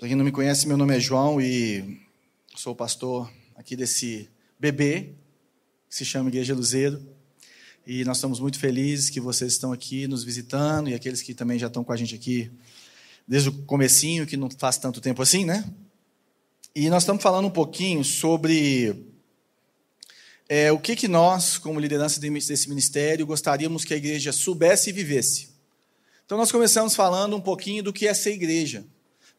Para quem não me conhece, meu nome é João e sou pastor aqui desse bebê que se chama Igreja Luzeiro. E nós estamos muito felizes que vocês estão aqui nos visitando e aqueles que também já estão com a gente aqui desde o comecinho, que não faz tanto tempo assim, né? E nós estamos falando um pouquinho sobre é, o que, que nós, como liderança desse ministério, gostaríamos que a igreja soubesse e vivesse. Então, nós começamos falando um pouquinho do que é ser igreja.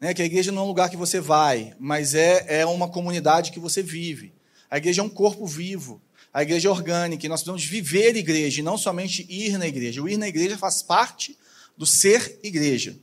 Né? Que a igreja não é um lugar que você vai, mas é, é uma comunidade que você vive. A igreja é um corpo vivo. A igreja é orgânica. E nós precisamos viver igreja e não somente ir na igreja. O ir na igreja faz parte do ser igreja.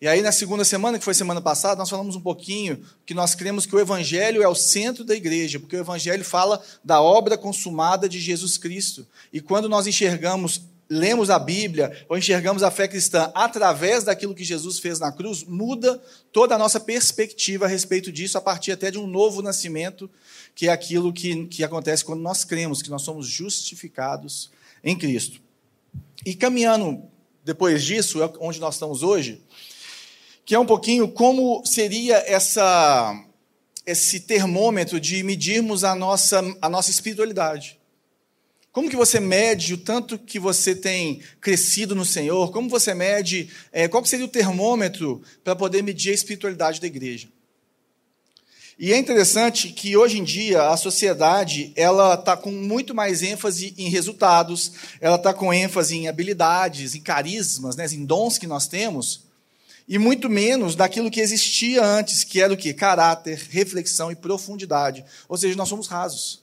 E aí, na segunda semana, que foi semana passada, nós falamos um pouquinho que nós cremos que o Evangelho é o centro da igreja, porque o Evangelho fala da obra consumada de Jesus Cristo. E quando nós enxergamos, lemos a Bíblia, ou enxergamos a fé cristã através daquilo que Jesus fez na cruz, muda toda a nossa perspectiva a respeito disso, a partir até de um novo nascimento, que é aquilo que, que acontece quando nós cremos, que nós somos justificados em Cristo. E caminhando depois disso, é onde nós estamos hoje que é um pouquinho como seria essa, esse termômetro de medirmos a nossa, a nossa espiritualidade. Como que você mede o tanto que você tem crescido no Senhor? Como você mede, é, qual seria o termômetro para poder medir a espiritualidade da igreja? E é interessante que hoje em dia a sociedade ela está com muito mais ênfase em resultados, ela está com ênfase em habilidades, em carismas, né, em dons que nós temos, e muito menos daquilo que existia antes, que era o que? Caráter, reflexão e profundidade. Ou seja, nós somos rasos.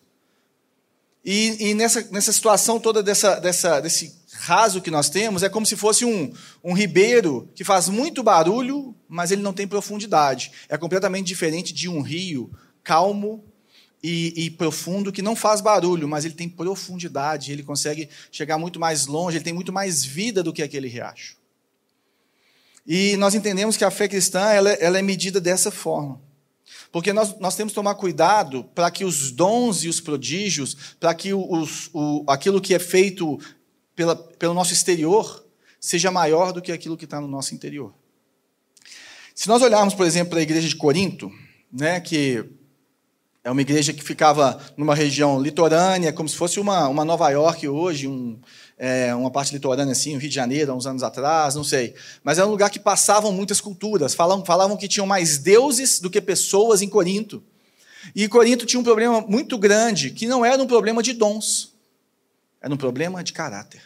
E, e nessa, nessa situação toda dessa, dessa, desse raso que nós temos, é como se fosse um, um ribeiro que faz muito barulho, mas ele não tem profundidade. É completamente diferente de um rio calmo e, e, profundo que não faz barulho, mas ele tem profundidade, ele consegue chegar muito mais longe, ele tem muito mais vida do que aquele riacho. E nós entendemos que a fé cristã ela, ela é medida dessa forma. Porque nós, nós temos que tomar cuidado para que os dons e os prodígios, para que os, o, aquilo que é feito pela, pelo nosso exterior, seja maior do que aquilo que está no nosso interior. Se nós olharmos, por exemplo, para a igreja de Corinto, né, que é uma igreja que ficava numa região litorânea, como se fosse uma, uma Nova York hoje, um, é, uma parte litorânea assim, o Rio de Janeiro, há uns anos atrás, não sei. Mas era um lugar que passavam muitas culturas. Falavam, falavam que tinham mais deuses do que pessoas em Corinto. E Corinto tinha um problema muito grande, que não era um problema de dons, era um problema de caráter.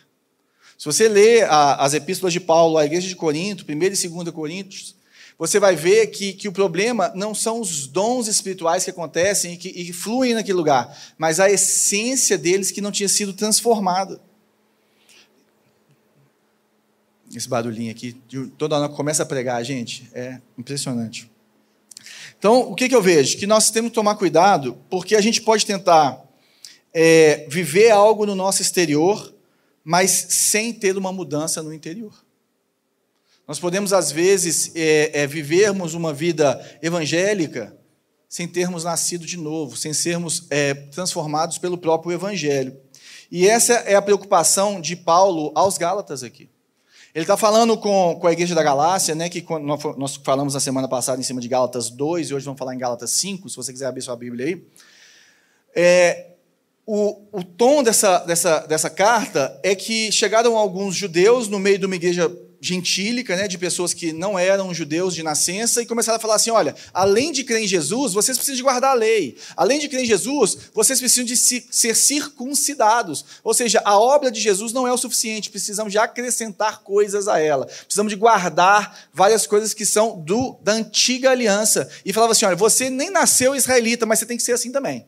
Se você lê a, as epístolas de Paulo à igreja de Corinto, 1 e 2 Coríntios, você vai ver que, que o problema não são os dons espirituais que acontecem e que, e fluem naquele lugar, mas a essência deles que não tinha sido transformada esse barulhinho aqui, toda hora começa a pregar, gente, é impressionante. Então, o que, que eu vejo? Que nós temos que tomar cuidado, porque a gente pode tentar é, viver algo no nosso exterior, mas sem ter uma mudança no interior. Nós podemos, às vezes, é, é, vivermos uma vida evangélica sem termos nascido de novo, sem sermos é, transformados pelo próprio Evangelho. E essa é a preocupação de Paulo aos Gálatas aqui. Ele está falando com, com a igreja da Galácia, né, que nós falamos na semana passada em cima de Gálatas 2, e hoje vamos falar em Gálatas 5, se você quiser abrir sua Bíblia aí. É, o, o tom dessa, dessa, dessa carta é que chegaram alguns judeus no meio de uma igreja gentílica, né, de pessoas que não eram judeus de nascença, e começaram a falar assim: olha, além de crer em Jesus, vocês precisam de guardar a lei. Além de crer em Jesus, vocês precisam de ser circuncidados. Ou seja, a obra de Jesus não é o suficiente, precisamos de acrescentar coisas a ela. Precisamos de guardar várias coisas que são do, da antiga aliança. E falava assim: olha, você nem nasceu israelita, mas você tem que ser assim também.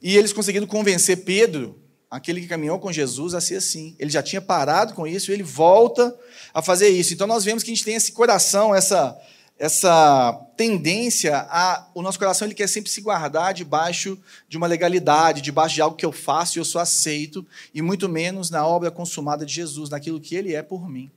E eles conseguiram convencer Pedro aquele que caminhou com Jesus a ser assim. Ele já tinha parado com isso e ele volta a fazer isso. Então nós vemos que a gente tem esse coração, essa essa tendência a o nosso coração ele quer sempre se guardar debaixo de uma legalidade, debaixo de algo que eu faço e eu sou aceito, e muito menos na obra consumada de Jesus, naquilo que ele é por mim.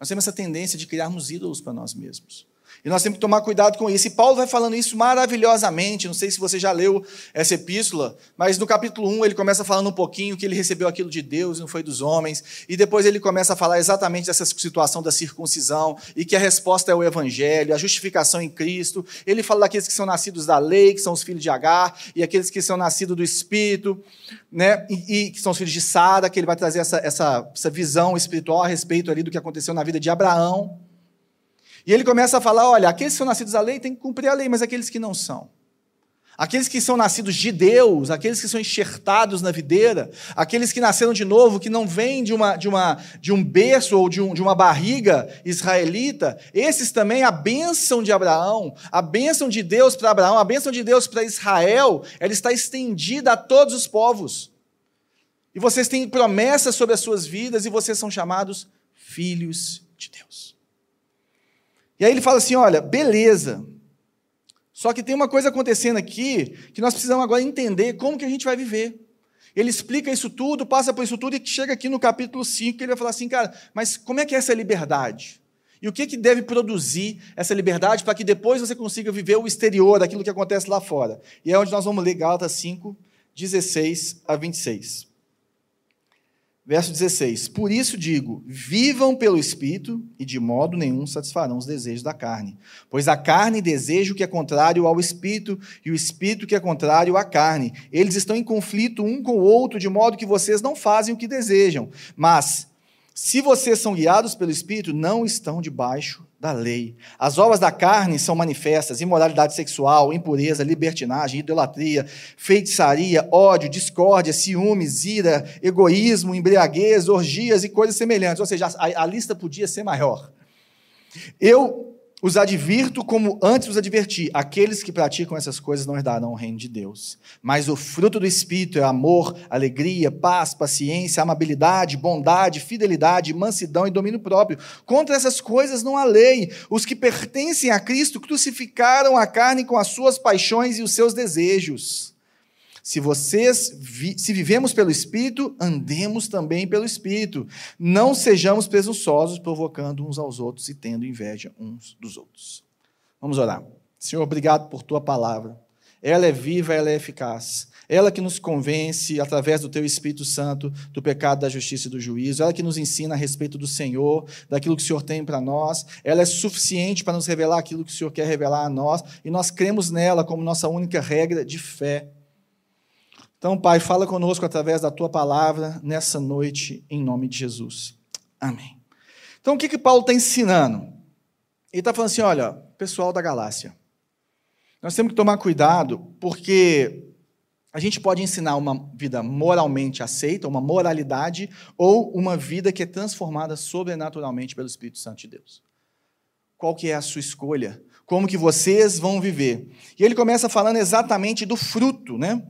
Nós temos essa tendência de criarmos ídolos para nós mesmos. E nós temos que tomar cuidado com isso. E Paulo vai falando isso maravilhosamente. Não sei se você já leu essa epístola, mas no capítulo 1 ele começa falando um pouquinho que ele recebeu aquilo de Deus e não foi dos homens. E depois ele começa a falar exatamente dessa situação da circuncisão e que a resposta é o evangelho, a justificação em Cristo. Ele fala daqueles que são nascidos da lei, que são os filhos de Agar, e aqueles que são nascidos do Espírito, né? E, e que são os filhos de Sara, que ele vai trazer essa, essa, essa visão espiritual a respeito ali do que aconteceu na vida de Abraão. E ele começa a falar: olha, aqueles que são nascidos da lei têm que cumprir a lei, mas aqueles que não são. Aqueles que são nascidos de Deus, aqueles que são enxertados na videira, aqueles que nasceram de novo, que não vêm de, uma, de, uma, de um berço ou de, um, de uma barriga israelita, esses também, a bênção de Abraão, a bênção de Deus para Abraão, a bênção de Deus para Israel, ela está estendida a todos os povos. E vocês têm promessas sobre as suas vidas e vocês são chamados filhos de Deus. E aí ele fala assim: olha, beleza. Só que tem uma coisa acontecendo aqui que nós precisamos agora entender como que a gente vai viver. Ele explica isso tudo, passa por isso tudo e chega aqui no capítulo 5, que ele vai falar assim, cara, mas como é que é essa liberdade? E o que, que deve produzir essa liberdade para que depois você consiga viver o exterior daquilo que acontece lá fora? E é onde nós vamos ler Gálatas 5, 16 a 26. Verso 16: Por isso digo: vivam pelo Espírito, e de modo nenhum satisfarão os desejos da carne. Pois a carne deseja o que é contrário ao Espírito, e o Espírito que é contrário à carne. Eles estão em conflito um com o outro, de modo que vocês não fazem o que desejam. Mas, se vocês são guiados pelo Espírito, não estão debaixo da lei. As obras da carne são manifestas: imoralidade sexual, impureza, libertinagem, idolatria, feitiçaria, ódio, discórdia, ciúmes, ira, egoísmo, embriaguez, orgias e coisas semelhantes. Ou seja, a, a lista podia ser maior. Eu os advirto como antes os adverti: aqueles que praticam essas coisas não herdarão o reino de Deus. Mas o fruto do Espírito é amor, alegria, paz, paciência, amabilidade, bondade, fidelidade, mansidão e domínio próprio. Contra essas coisas não há lei. Os que pertencem a Cristo crucificaram a carne com as suas paixões e os seus desejos. Se vocês vi, se vivemos pelo Espírito, andemos também pelo Espírito. Não sejamos presunçosos, provocando uns aos outros e tendo inveja uns dos outros. Vamos orar. Senhor, obrigado por tua palavra. Ela é viva, ela é eficaz. Ela que nos convence, através do teu Espírito Santo, do pecado, da justiça e do juízo. Ela que nos ensina a respeito do Senhor, daquilo que o Senhor tem para nós. Ela é suficiente para nos revelar aquilo que o Senhor quer revelar a nós. E nós cremos nela como nossa única regra de fé. Então, Pai, fala conosco através da tua palavra nessa noite, em nome de Jesus. Amém. Então, o que, que Paulo está ensinando? Ele está falando assim: olha, pessoal da galáxia, nós temos que tomar cuidado, porque a gente pode ensinar uma vida moralmente aceita, uma moralidade, ou uma vida que é transformada sobrenaturalmente pelo Espírito Santo de Deus. Qual que é a sua escolha? Como que vocês vão viver? E ele começa falando exatamente do fruto, né?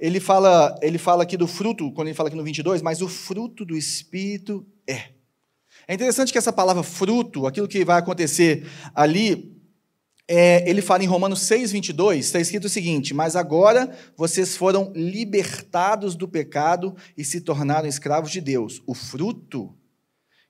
Ele fala, ele fala aqui do fruto, quando ele fala aqui no 22, mas o fruto do Espírito é. É interessante que essa palavra fruto, aquilo que vai acontecer ali, é, ele fala em Romanos 6, 22, está escrito o seguinte: Mas agora vocês foram libertados do pecado e se tornaram escravos de Deus. O fruto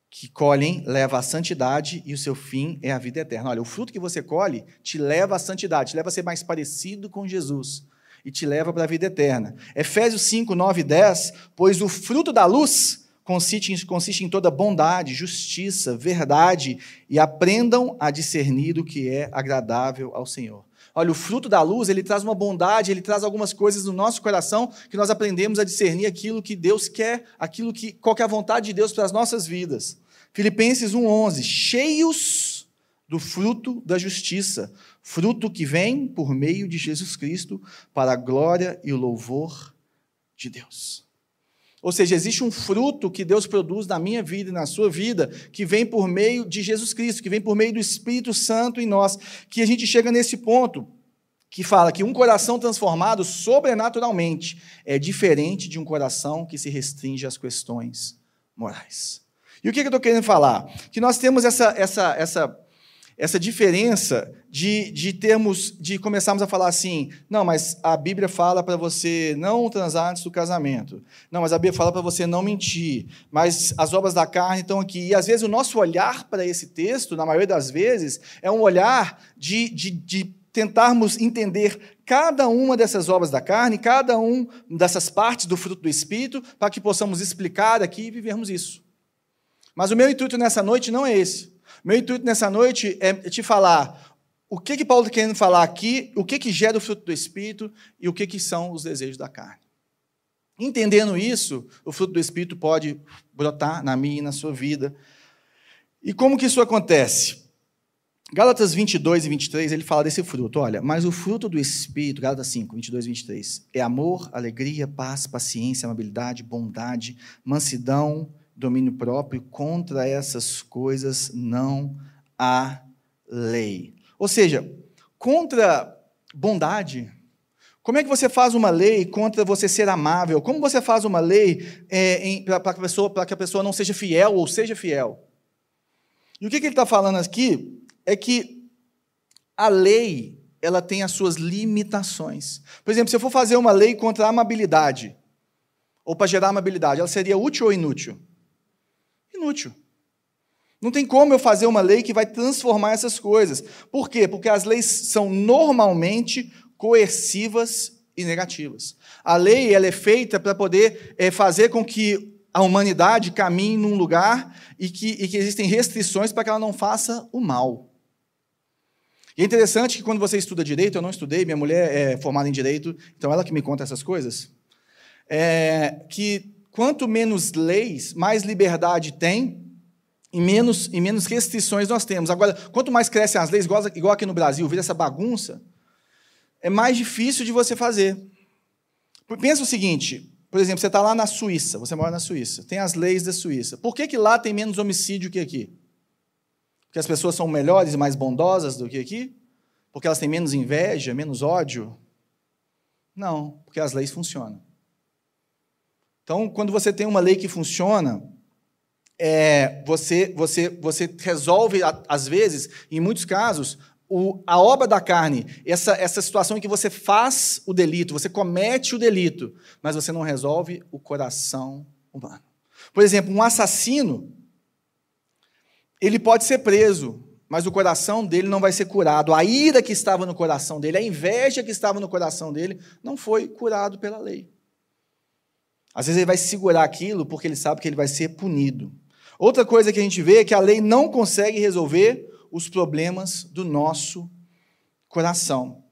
que colhem leva à santidade e o seu fim é a vida eterna. Olha, o fruto que você colhe te leva à santidade, te leva a ser mais parecido com Jesus e te leva para a vida eterna. Efésios 5, 9 e 10, pois o fruto da luz consiste em, consiste em toda bondade, justiça, verdade, e aprendam a discernir o que é agradável ao Senhor. Olha, o fruto da luz, ele traz uma bondade, ele traz algumas coisas no nosso coração que nós aprendemos a discernir aquilo que Deus quer, aquilo que qual que é a vontade de Deus para as nossas vidas. Filipenses 1:11, cheios do fruto da justiça, fruto que vem por meio de Jesus Cristo para a glória e o louvor de Deus. Ou seja, existe um fruto que Deus produz na minha vida e na sua vida, que vem por meio de Jesus Cristo, que vem por meio do Espírito Santo em nós, que a gente chega nesse ponto que fala que um coração transformado sobrenaturalmente é diferente de um coração que se restringe às questões morais. E o que eu estou querendo falar? Que nós temos essa, essa, essa essa diferença de, de termos, de começarmos a falar assim, não, mas a Bíblia fala para você não transar antes do casamento. Não, mas a Bíblia fala para você não mentir. Mas as obras da carne estão aqui. E às vezes o nosso olhar para esse texto, na maioria das vezes, é um olhar de, de, de tentarmos entender cada uma dessas obras da carne, cada um dessas partes do fruto do Espírito, para que possamos explicar aqui e vivermos isso. Mas o meu intuito nessa noite não é esse. Meu intuito nessa noite é te falar o que, que Paulo está querendo falar aqui, o que, que gera o fruto do Espírito e o que, que são os desejos da carne. Entendendo isso, o fruto do Espírito pode brotar na minha e na sua vida. E como que isso acontece? Gálatas 22 e 23, ele fala desse fruto. Olha, mas o fruto do Espírito, Gálatas 5, 22 e 23, é amor, alegria, paz, paciência, amabilidade, bondade, mansidão, domínio próprio. Contra essas coisas não há lei. Ou seja, contra bondade. Como é que você faz uma lei contra você ser amável? Como você faz uma lei é, para que, a pessoa não seja fiel ou seja fiel? E o que, que ele está falando aqui é que a lei ela tem as suas limitações. Por exemplo, se eu for fazer uma lei contra a amabilidade, ou para gerar amabilidade, ela seria útil ou inútil? Inútil. Não tem como eu fazer uma lei que vai transformar essas coisas. Por quê? Porque as leis são normalmente coercivas e negativas. A lei ela é feita para poder é, fazer com que a humanidade caminhe num lugar e que, e que existem restrições para que ela não faça o mal. E é interessante que quando você estuda direito, eu não estudei, minha mulher é formada em direito, então ela que me conta essas coisas, é que quanto menos leis, mais liberdade tem e menos, e menos restrições nós temos. Agora, quanto mais crescem as leis, igual, igual aqui no Brasil, vira essa bagunça, é mais difícil de você fazer. Pensa o seguinte, por exemplo, você está lá na Suíça, você mora na Suíça, tem as leis da Suíça. Por que, que lá tem menos homicídio que aqui? Porque as pessoas são melhores e mais bondosas do que aqui? Porque elas têm menos inveja, menos ódio? Não, porque as leis funcionam. Então, quando você tem uma lei que funciona, é, você, você, você resolve, às vezes, em muitos casos, o, a obra da carne, essa, essa situação em que você faz o delito, você comete o delito, mas você não resolve o coração humano. Por exemplo, um assassino, ele pode ser preso, mas o coração dele não vai ser curado. A ira que estava no coração dele, a inveja que estava no coração dele, não foi curado pela lei. Às vezes ele vai segurar aquilo porque ele sabe que ele vai ser punido. Outra coisa que a gente vê é que a lei não consegue resolver os problemas do nosso coração.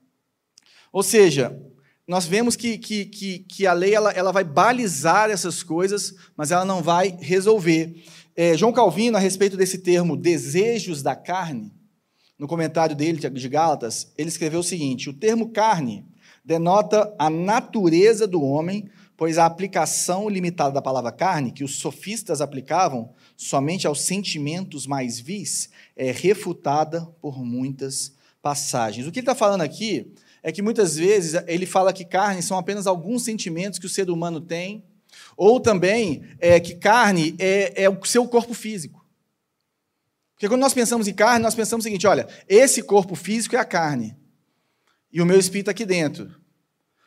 Ou seja, nós vemos que, que, que, que a lei ela, ela vai balizar essas coisas, mas ela não vai resolver. É, João Calvino, a respeito desse termo desejos da carne, no comentário dele de Gálatas, ele escreveu o seguinte: o termo carne denota a natureza do homem, pois a aplicação limitada da palavra carne, que os sofistas aplicavam, somente aos sentimentos mais vis, é refutada por muitas passagens. O que ele está falando aqui é que muitas vezes ele fala que carne são apenas alguns sentimentos que o ser humano tem, ou também é, que carne é, é o seu corpo físico. Porque quando nós pensamos em carne, nós pensamos o seguinte: olha, esse corpo físico é a carne, e o meu espírito aqui dentro.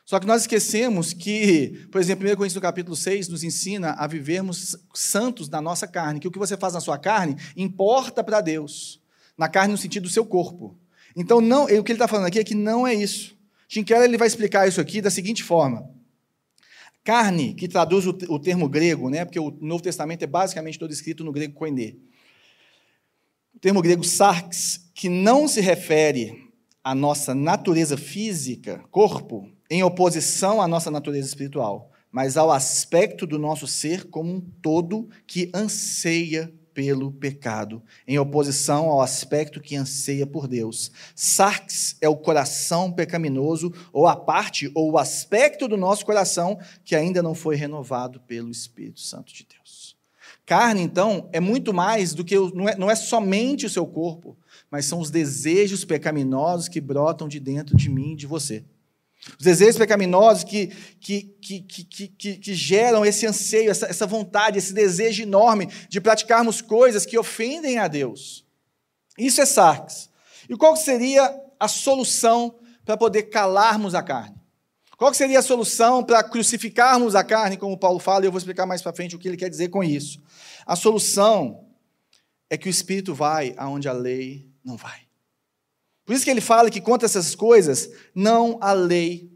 Só que nós esquecemos que, por exemplo, 1 Coríntios capítulo 6 nos ensina a vivermos santos na nossa carne, que o que você faz na sua carne importa para Deus. Na carne no sentido do seu corpo. Então, não, o que ele está falando aqui é que não é isso. Tim Keller ele vai explicar isso aqui da seguinte forma. Carne, que traduz o, o termo grego, né, porque o Novo Testamento é basicamente todo escrito no grego koine. O termo grego sarx, que não se refere à nossa natureza física, corpo, em oposição à nossa natureza espiritual, mas ao aspecto do nosso ser como um todo que anseia pelo pecado, em oposição ao aspecto que anseia por Deus. Sarx é o coração pecaminoso, ou a parte, ou o aspecto do nosso coração que ainda não foi renovado pelo Espírito Santo de Deus. Carne, então, é muito mais do que, não é, não é somente o seu corpo, mas são os desejos pecaminosos que brotam de dentro de mim e de você. Os desejos pecaminosos que, que, que, que, que, que geram esse anseio, essa, essa vontade, esse desejo enorme de praticarmos coisas que ofendem a Deus. Isso é sarx. E qual seria a solução para poder calarmos a carne? Qual seria a solução para crucificarmos a carne, como Paulo fala, e eu vou explicar mais para frente o que ele quer dizer com isso. A solução é que o Espírito vai aonde a lei não vai. Por isso que ele fala que contra essas coisas, não há lei.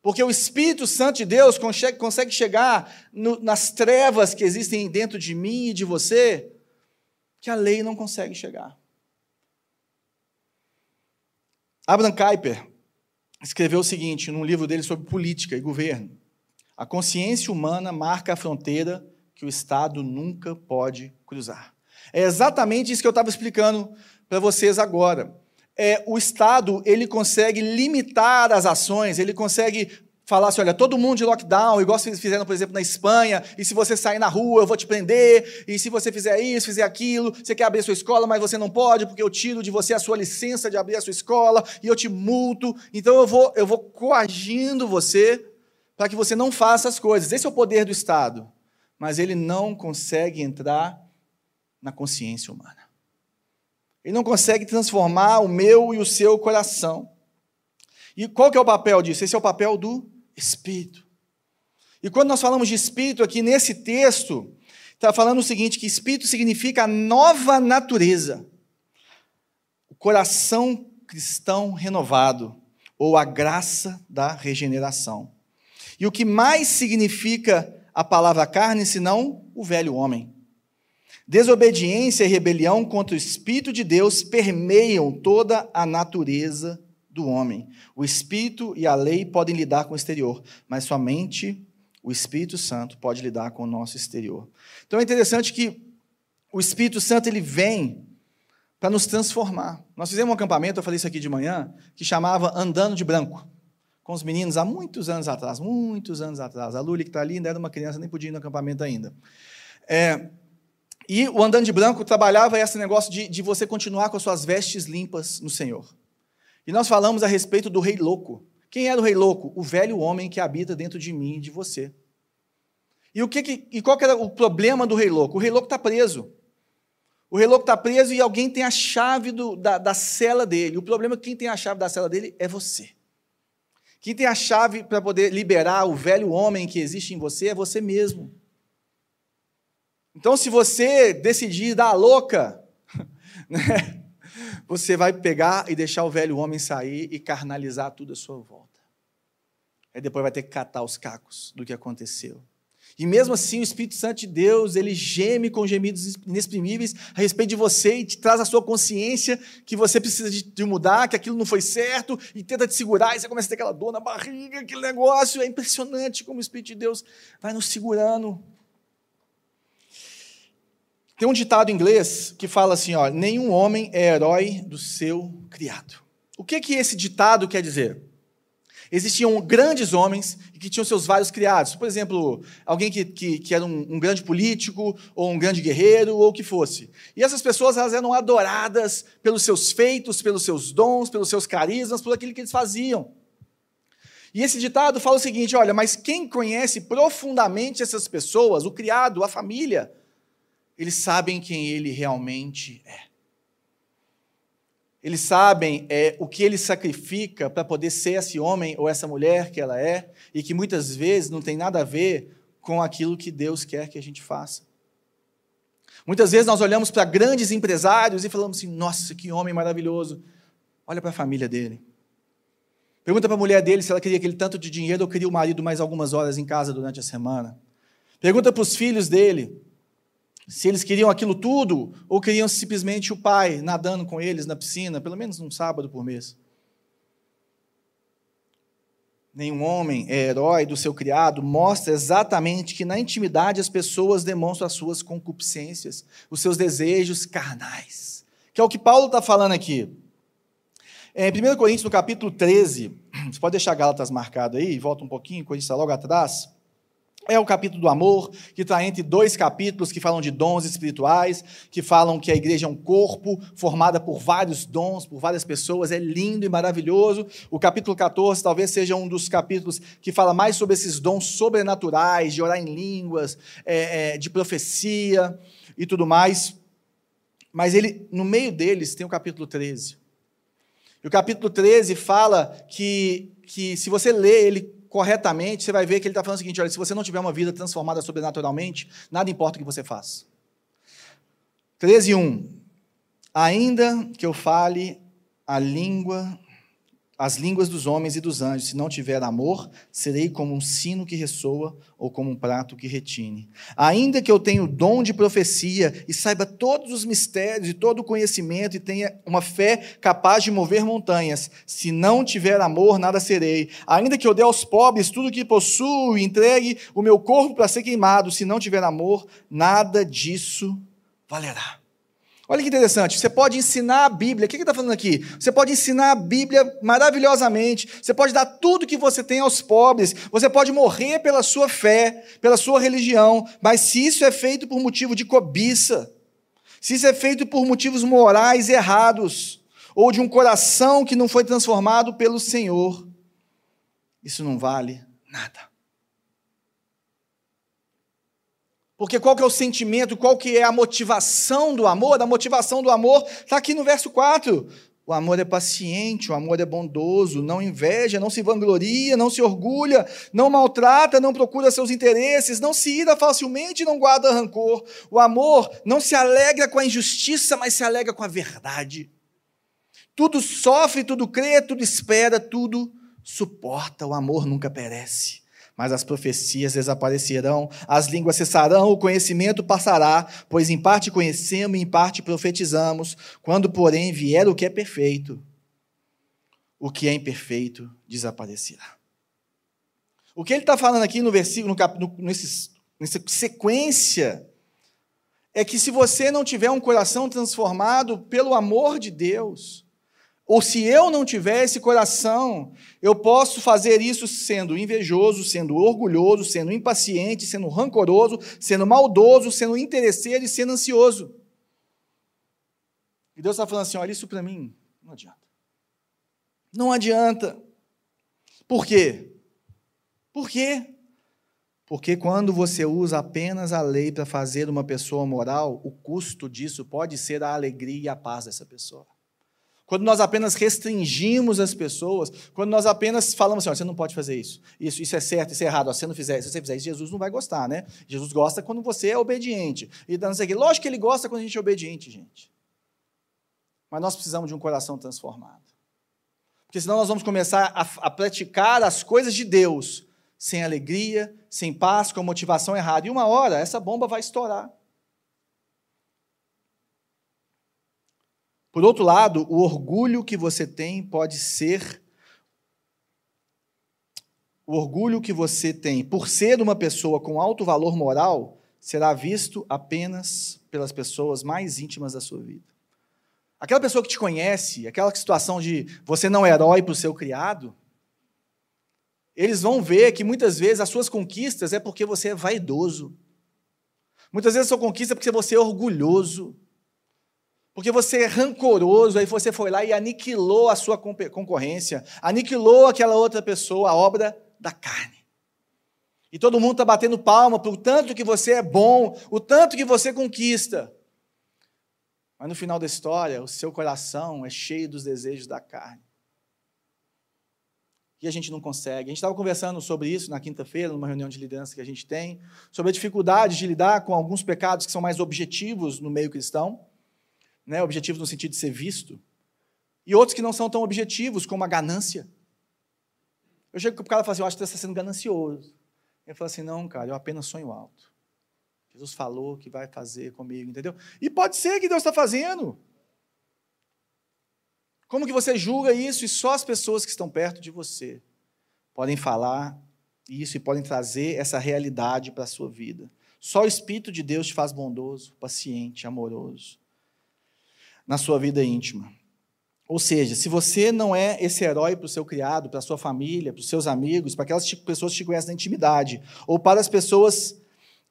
Porque o Espírito Santo de Deus consegue, consegue chegar no, nas trevas que existem dentro de mim e de você, que a lei não consegue chegar. Abraham Kuyper escreveu o seguinte num livro dele sobre política e governo: A consciência humana marca a fronteira que o Estado nunca pode cruzar. É exatamente isso que eu estava explicando para vocês agora. É, o Estado ele consegue limitar as ações, ele consegue falar assim, olha, todo mundo de lockdown, igual vocês fizeram, por exemplo, na Espanha, e se você sair na rua, eu vou te prender, e se você fizer isso, fizer aquilo, você quer abrir a sua escola, mas você não pode, porque eu tiro de você a sua licença de abrir a sua escola, e eu te multo, então eu vou, eu vou coagindo você para que você não faça as coisas. Esse é o poder do Estado. Mas ele não consegue entrar na consciência humana. Ele não consegue transformar o meu e o seu coração. E qual que é o papel disso? Esse é o papel do Espírito. E quando nós falamos de Espírito aqui nesse texto, está falando o seguinte: que Espírito significa a nova natureza, o coração cristão renovado, ou a graça da regeneração. E o que mais significa a palavra carne, senão o velho homem? Desobediência e rebelião contra o Espírito de Deus permeiam toda a natureza do homem. O Espírito e a lei podem lidar com o exterior, mas somente o Espírito Santo pode lidar com o nosso exterior. Então é interessante que o Espírito Santo ele vem para nos transformar. Nós fizemos um acampamento, eu falei isso aqui de manhã, que chamava Andando de Branco, com os meninos há muitos anos atrás, muitos anos atrás. A Luli, que está ali, ainda era uma criança, nem podia ir no acampamento ainda. É, e o Andando de Branco trabalhava esse negócio de, de você continuar com as suas vestes limpas no Senhor. E nós falamos a respeito do rei louco. Quem era o rei louco? O velho homem que habita dentro de mim e de você. E, o que, que e qual que era o problema do rei louco? O rei louco está preso. O rei louco está preso e alguém tem a chave do, da, da cela dele. O problema é que quem tem a chave da cela dele é você. Quem tem a chave para poder liberar o velho homem que existe em você é você mesmo. Então, se você decidir dar a louca, né, você vai pegar e deixar o velho homem sair e carnalizar tudo à sua volta. Aí depois vai ter que catar os cacos do que aconteceu. E mesmo assim, o Espírito Santo de Deus, ele geme com gemidos inexprimíveis a respeito de você e te traz a sua consciência que você precisa de, de, mudar, que aquilo não foi certo, e tenta te segurar, e você começa a ter aquela dor na barriga, aquele negócio. É impressionante como o Espírito de Deus vai nos segurando. Tem um ditado inglês que fala assim, ó, nenhum homem é herói do seu criado. O que que esse ditado quer dizer? Existiam grandes homens que tinham seus vários criados. Por exemplo, alguém que, que, que era um, um, grande político, ou um grande guerreiro, ou o que fosse. E essas pessoas elas eram adoradas pelos seus feitos, pelos seus dons, pelos seus carismas, por aquilo que eles faziam. E esse ditado fala o seguinte: olha, mas quem conhece profundamente essas pessoas, o criado, a família, eles sabem quem ele realmente é. Eles sabem é, o que ele sacrifica para poder ser esse homem ou essa mulher que ela é, e que muitas vezes não tem nada a ver com aquilo que Deus quer que a gente faça. Muitas vezes nós olhamos para grandes empresários e falamos assim: nossa, que homem maravilhoso. Olha para a família dele. Pergunta para a mulher dele se ela queria aquele tanto de dinheiro ou queria o marido mais algumas horas em casa durante a semana. Pergunta para os filhos dele se eles queriam aquilo tudo ou queriam simplesmente o pai nadando com eles na piscina, pelo menos um sábado por mês. Nenhum homem é herói do seu criado, mostra exatamente que na intimidade as pessoas demonstram as suas concupiscências, os seus desejos carnais. Que é o que Paulo está falando aqui. É, em 1 Coríntios, no capítulo 13, você pode deixar Gálatas marcado aí, volta um pouquinho, Coríntios está logo atrás. É o capítulo do amor, que está entre dois capítulos que falam de dons espirituais, que falam que a igreja é um corpo formada por vários dons, por várias pessoas, é lindo e maravilhoso. O capítulo 14 talvez seja um dos capítulos que fala mais sobre esses dons sobrenaturais, de orar em línguas, é, é, de profecia e tudo mais. Mas ele, no meio deles tem o capítulo 13, E o capítulo 13 fala que, que se você ler ele corretamente, você vai ver que ele está falando o seguinte: olha, se você não tiver uma vida transformada sobrenaturalmente, nada importa o que você faça. 13, 1. Ainda que eu fale a língua as línguas dos homens e dos anjos. Se não tiver amor, serei como um sino que ressoa ou como um prato que retine. Ainda que eu tenha o dom de profecia e saiba todos os mistérios e todo o conhecimento e tenha uma fé capaz de mover montanhas, se não tiver amor, nada serei. Ainda que eu dê aos pobres tudo o que possuo e entregue o meu corpo para ser queimado, se não tiver amor, nada disso valerá. Olha que interessante, você pode ensinar a Bíblia, o que ele está falando aqui? Você pode ensinar a Bíblia maravilhosamente, você pode dar tudo que você tem aos pobres, você pode morrer pela sua fé, pela sua religião, mas se isso é feito por motivo de cobiça, se isso é feito por motivos morais errados, ou de um coração que não foi transformado pelo Senhor, isso não vale nada. Porque qual que é o sentimento, qual que é a motivação do amor? A motivação do amor está aqui no verso 4. O amor é paciente, o amor é bondoso, não inveja, não se vangloria, não se orgulha, não maltrata, não procura seus interesses, não se ira facilmente, não guarda rancor. O amor não se alegra com a injustiça, mas se alegra com a verdade. Tudo sofre, tudo crê, tudo espera, tudo suporta. O amor nunca perece mas as profecias desaparecerão, as línguas cessarão, o conhecimento passará, pois em parte conhecemos e em parte profetizamos. Quando, porém, vier o que é perfeito, o que é imperfeito desaparecerá. O que ele está falando aqui no versículo, no, no, nessa sequência, é que se você não tiver um coração transformado pelo amor de Deus, ou se eu não tiver esse coração, eu posso fazer isso sendo invejoso, sendo orgulhoso, sendo impaciente, sendo rancoroso, sendo maldoso, sendo interesseiro e sendo ansioso. E Deus está falando assim: olha, isso para mim não adianta. Não adianta. Por quê? Por quê? Porque quando você usa apenas a lei para fazer uma pessoa moral, o custo disso pode ser a alegria e a paz dessa pessoa quando nós apenas restringimos as pessoas, quando nós apenas falamos assim, você não pode fazer isso, isso, isso é certo, isso é errado, se, você não fizer, se você fizer isso, Jesus não vai gostar, né? Jesus gosta quando você é obediente. E não sei o quê. Lógico que ele gosta quando a gente é obediente, gente. Mas nós precisamos de um coração transformado. Porque senão nós vamos começar a, a praticar as coisas de Deus sem alegria, sem paz, com a motivação errada. E uma hora essa bomba vai estourar. Por outro lado, o orgulho que você tem pode ser. O orgulho que você tem por ser uma pessoa com alto valor moral será visto apenas pelas pessoas mais íntimas da sua vida. Aquela pessoa que te conhece, aquela situação de você não é herói para o seu criado, eles vão ver que muitas vezes as suas conquistas é porque você é vaidoso. Muitas vezes a sua conquista é porque você é orgulhoso. Porque você é rancoroso, aí você foi lá e aniquilou a sua concorrência, aniquilou aquela outra pessoa, a obra da carne. E todo mundo está batendo palma por tanto que você é bom, o tanto que você conquista. Mas no final da história, o seu coração é cheio dos desejos da carne. E a gente não consegue. A gente estava conversando sobre isso na quinta-feira, numa reunião de liderança que a gente tem, sobre a dificuldade de lidar com alguns pecados que são mais objetivos no meio cristão né, objetivos no sentido de ser visto, e outros que não são tão objetivos, como a ganância. Eu chego para o cara e falo assim, eu acho que você está sendo ganancioso. Ele fala assim, não, cara, eu apenas sonho alto. Jesus falou que vai fazer comigo, entendeu? E pode ser que Deus está fazendo. Como que você julga isso e só as pessoas que estão perto de você podem falar isso e podem trazer essa realidade para a sua vida. Só o Espírito de Deus te faz bondoso, paciente, amoroso na sua vida íntima. Ou seja, se você não é esse herói para o seu criado, para a sua família, para os seus amigos, para aquelas pessoas que te conhecem na intimidade, ou para as pessoas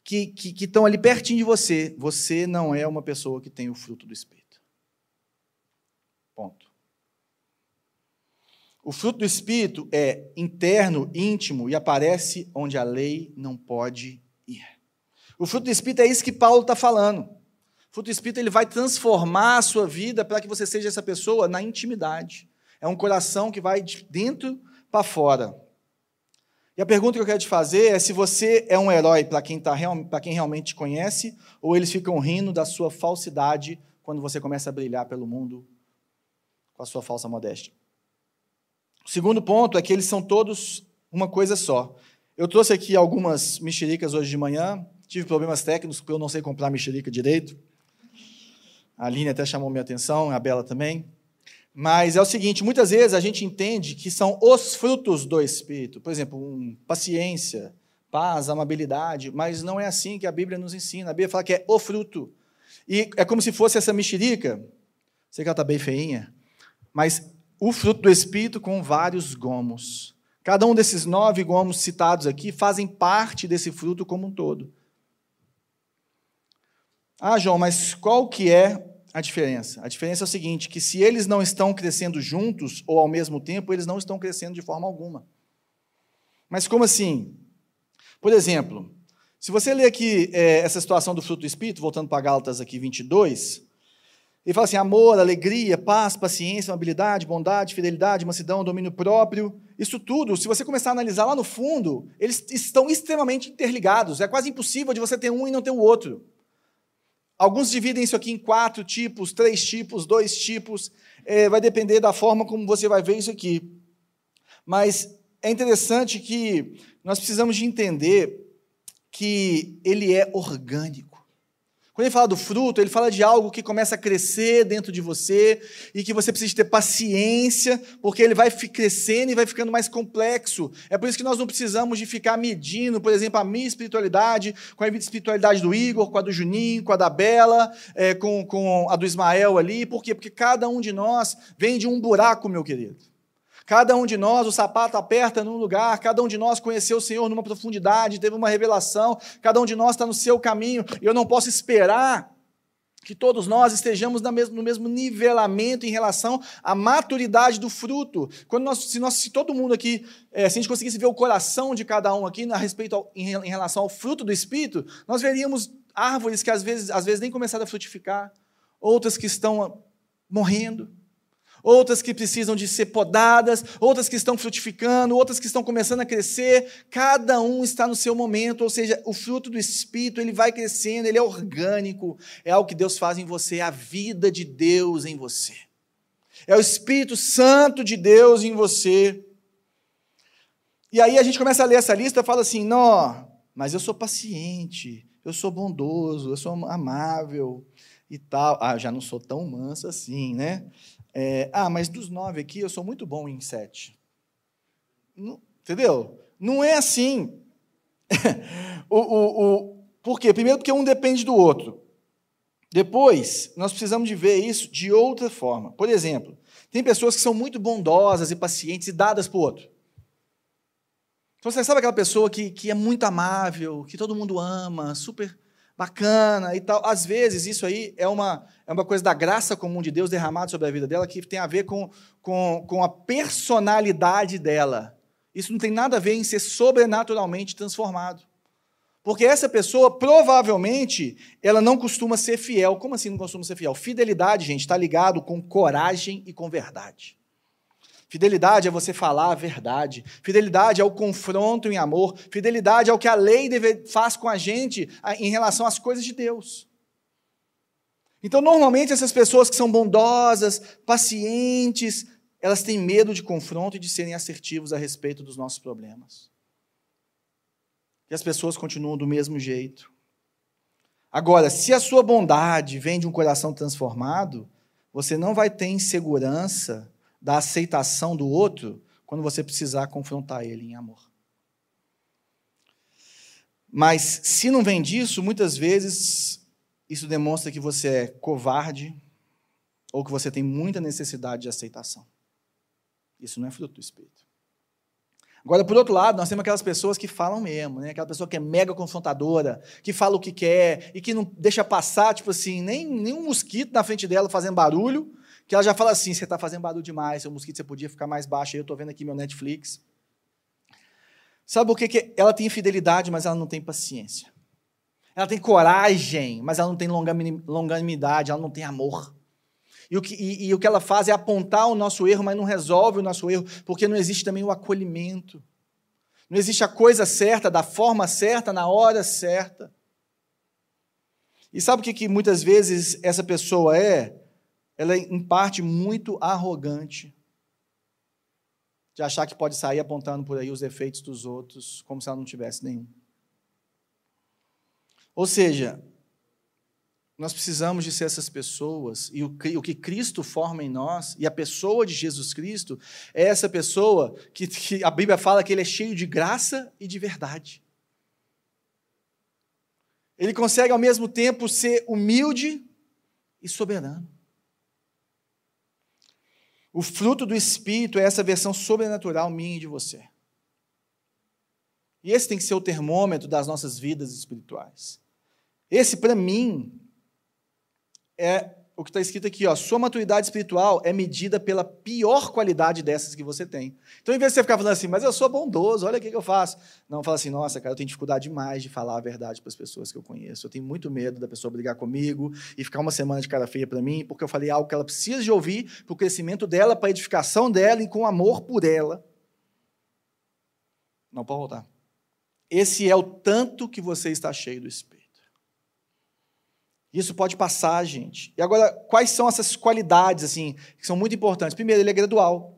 que, que, que estão ali pertinho de você, você não é uma pessoa que tem o fruto do Espírito. Ponto. O fruto do Espírito é interno, íntimo e aparece onde a lei não pode ir. O fruto do Espírito é isso que Paulo está falando fruto do Espírito ele vai transformar a sua vida para que você seja essa pessoa na intimidade. É um coração que vai de dentro para fora. E a pergunta que eu quero te fazer é se você é um herói para quem, tá, quem realmente te conhece, ou eles ficam rindo da sua falsidade quando você começa a brilhar pelo mundo com a sua falsa modéstia. O segundo ponto é que eles são todos uma coisa só. Eu trouxe aqui algumas mexericas hoje de manhã, tive problemas técnicos porque eu não sei comprar mexerica direito. A Aline até chamou minha atenção, a Bela também. Mas é o seguinte, muitas vezes a gente entende que são os frutos do Espírito. Por exemplo, um, paciência, paz, amabilidade, mas não é assim que a Bíblia nos ensina. A Bíblia fala que é o fruto. E é como se fosse essa mexerica, sei que ela está bem feinha, mas o fruto do Espírito com vários gomos. Cada um desses nove gomos citados aqui fazem parte desse fruto como um todo. Ah, João, mas qual que é a diferença? A diferença é o seguinte, que se eles não estão crescendo juntos ou ao mesmo tempo, eles não estão crescendo de forma alguma. Mas como assim? Por exemplo, se você ler aqui é, essa situação do fruto do Espírito, voltando para Gálatas aqui 22, ele fala assim, amor, alegria, paz, paciência, amabilidade, bondade, fidelidade, mansidão, domínio próprio, isso tudo, se você começar a analisar lá no fundo, eles estão extremamente interligados, é quase impossível de você ter um e não ter o outro. Alguns dividem isso aqui em quatro tipos, três tipos, dois tipos. É, vai depender da forma como você vai ver isso aqui. Mas é interessante que nós precisamos de entender que ele é orgânico. Quando ele fala do fruto, ele fala de algo que começa a crescer dentro de você e que você precisa ter paciência, porque ele vai crescendo e vai ficando mais complexo. É por isso que nós não precisamos de ficar medindo, por exemplo, a minha espiritualidade com a espiritualidade do Igor, com a do Juninho, com a da Bela, é, com, com a do Ismael ali. Por quê? Porque cada um de nós vem de um buraco, meu querido. Cada um de nós, o sapato aperta num lugar, cada um de nós conheceu o Senhor numa profundidade, teve uma revelação, cada um de nós está no seu caminho, e eu não posso esperar que todos nós estejamos no mesmo nivelamento em relação à maturidade do fruto. Quando nós, se, nós, se todo mundo aqui, é, se a gente conseguisse ver o coração de cada um aqui a respeito ao, em, em relação ao fruto do Espírito, nós veríamos árvores que às vezes, às vezes nem começaram a frutificar, outras que estão morrendo, outras que precisam de ser podadas, outras que estão frutificando, outras que estão começando a crescer. Cada um está no seu momento, ou seja, o fruto do Espírito, ele vai crescendo, ele é orgânico, é algo que Deus faz em você, é a vida de Deus em você. É o Espírito Santo de Deus em você. E aí a gente começa a ler essa lista e fala assim: não, mas eu sou paciente, eu sou bondoso, eu sou amável e tal. Ah, já não sou tão manso assim, né? É, ah, mas dos nove aqui eu sou muito bom em sete. Não, entendeu? Não é assim. o, o, o, por quê? Primeiro, porque um depende do outro. Depois, nós precisamos de ver isso de outra forma. Por exemplo, tem pessoas que são muito bondosas e pacientes e dadas para o outro. Então, você sabe aquela pessoa que, que é muito amável, que todo mundo ama, super bacana e tal. Às vezes, isso aí é uma, é uma coisa da graça comum de Deus derramada sobre a vida dela, que tem a ver com, com, com a personalidade dela. Isso não tem nada a ver em ser sobrenaturalmente transformado. Porque essa pessoa, provavelmente, ela não costuma ser fiel. Como assim não costuma ser fiel? Fidelidade, gente, está ligado com coragem e com verdade. Fidelidade é você falar a verdade. Fidelidade é o confronto em amor. Fidelidade é o que a lei deve, faz com a gente em relação às coisas de Deus. Então, normalmente, essas pessoas que são bondosas, pacientes, elas têm medo de confronto e de serem assertivos a respeito dos nossos problemas. E as pessoas continuam do mesmo jeito. Agora, se a sua bondade vem de um coração transformado, você não vai ter insegurança da aceitação do outro quando você precisar confrontar ele em amor. Mas se não vem disso, muitas vezes isso demonstra que você é covarde ou que você tem muita necessidade de aceitação. Isso não é fruto do Espírito. Agora, por outro lado, nós temos aquelas pessoas que falam mesmo, né? aquela pessoa que é mega confrontadora, que fala o que quer e que não deixa passar, tipo assim, nem, nem um mosquito na frente dela fazendo barulho, que ela já fala assim: você está fazendo barulho demais, seu mosquito você podia ficar mais baixo, aí eu estou vendo aqui meu Netflix. Sabe por que, que ela tem fidelidade, mas ela não tem paciência? Ela tem coragem, mas ela não tem longanimidade, ela não tem amor. E o, que, e, e o que ela faz é apontar o nosso erro, mas não resolve o nosso erro, porque não existe também o acolhimento. Não existe a coisa certa, da forma certa, na hora certa. E sabe o que, que muitas vezes essa pessoa é? Ela é, em parte, muito arrogante. De achar que pode sair apontando por aí os defeitos dos outros, como se ela não tivesse nenhum. Ou seja, nós precisamos de ser essas pessoas, e o, o, que Cristo forma em nós, e a pessoa de Jesus Cristo, é essa pessoa que, que a Bíblia fala que ele é cheio de graça e de verdade. Ele consegue ao mesmo tempo ser humilde e soberano. O fruto do Espírito é essa versão sobrenatural minha e de você. E esse tem que ser o termômetro das nossas vidas espirituais. Esse, para mim, é o que está escrito aqui, ó, sua maturidade espiritual é medida pela pior qualidade dessas que você tem. Então, em vez de você ficar falando assim, mas eu sou bondoso, olha o que, que eu faço. Não, fala assim, nossa, cara, eu tenho dificuldade demais de falar a verdade para as pessoas que eu conheço. Eu tenho muito medo da pessoa brigar comigo e ficar uma semana de cara feia para mim, porque eu falei algo que ela precisa de ouvir para o crescimento dela, para a edificação dela e com amor por ela. Não pode voltar. Esse é o tanto que você está cheio do Espírito. Isso pode passar, gente. E agora, quais são essas qualidades, assim, que são muito importantes? Primeiro, ele é gradual.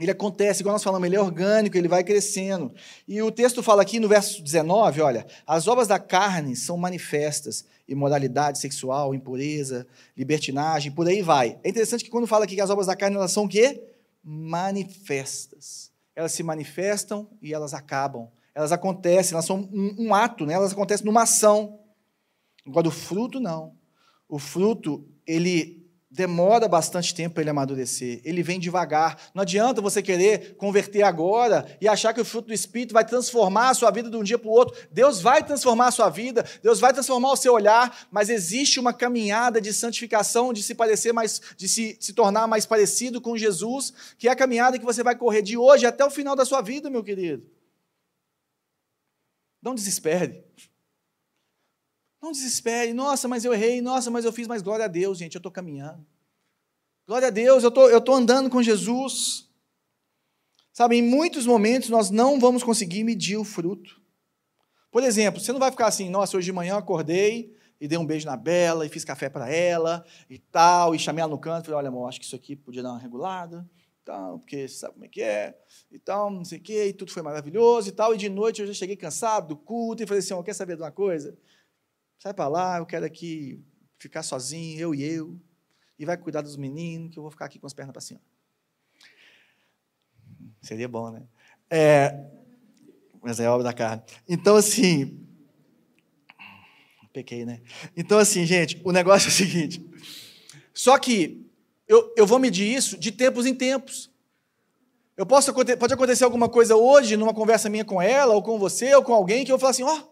Ele acontece, igual nós falamos, ele é orgânico, ele vai crescendo. E o texto fala aqui no verso 19, olha, as obras da carne são manifestas, imoralidade sexual, impureza, libertinagem, por aí vai. É interessante que quando fala aqui que as obras da carne, elas são o quê? Manifestas. Elas se manifestam e elas acabam. Elas acontecem, elas são um, um ato, né? elas acontecem numa ação. Agora, o fruto não. O fruto, ele demora bastante tempo para ele amadurecer. Ele vem devagar. Não adianta você querer converter agora e achar que o fruto do Espírito vai transformar a sua vida de um dia para o outro. Deus vai transformar a sua vida, Deus vai transformar o seu olhar, mas existe uma caminhada de santificação, de se parecer mais, de se, se tornar mais parecido com Jesus, que é a caminhada que você vai correr de hoje até o final da sua vida, meu querido. Não desespere. Não desespere. Nossa, mas eu errei. Nossa, mas eu fiz. Mas glória a Deus, gente, eu estou caminhando. Glória a Deus, eu tô, estou andando com Jesus. Sabe, em muitos momentos nós não vamos conseguir medir o fruto. Por exemplo, você não vai ficar assim, nossa, hoje de manhã eu acordei e dei um beijo na Bela e fiz café para ela e tal, e chamei ela no canto e falei, olha, amor, acho que isso aqui podia dar uma regulada, tal, porque você sabe como é que é, e tal, não sei o quê, e tudo foi maravilhoso e tal, e de noite eu já cheguei cansado do culto e falei assim, quer saber de uma coisa? Sai para lá, eu quero aqui ficar sozinho, eu e eu. E vai cuidar dos meninos, que eu vou ficar aqui com as pernas para cima. Seria bom, né? É, mas é obra da carne. Então, assim. Pequei, né? Então, assim, gente, o negócio é o seguinte. Só que eu, eu vou medir isso de tempos em tempos. Eu posso, pode acontecer alguma coisa hoje, numa conversa minha com ela, ou com você, ou com alguém, que eu vou falar assim: ó, oh,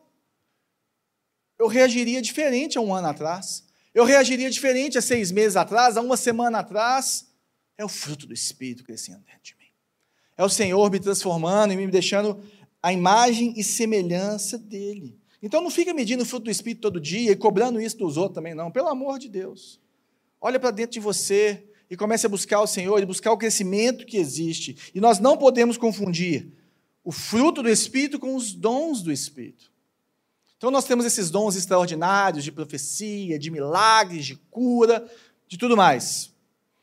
eu reagiria diferente a um ano atrás. Eu reagiria diferente a seis meses atrás, a uma semana atrás. É o fruto do Espírito crescendo dentro de mim. É o Senhor me transformando e me deixando a imagem e semelhança dele. Então não fica medindo o fruto do Espírito todo dia e cobrando isso dos outros também, não. Pelo amor de Deus. Olha para dentro de você e comece a buscar o Senhor e buscar o crescimento que existe. E nós não podemos confundir o fruto do Espírito com os dons do Espírito. Então nós temos esses dons extraordinários de profecia, de milagres, de cura, de tudo mais.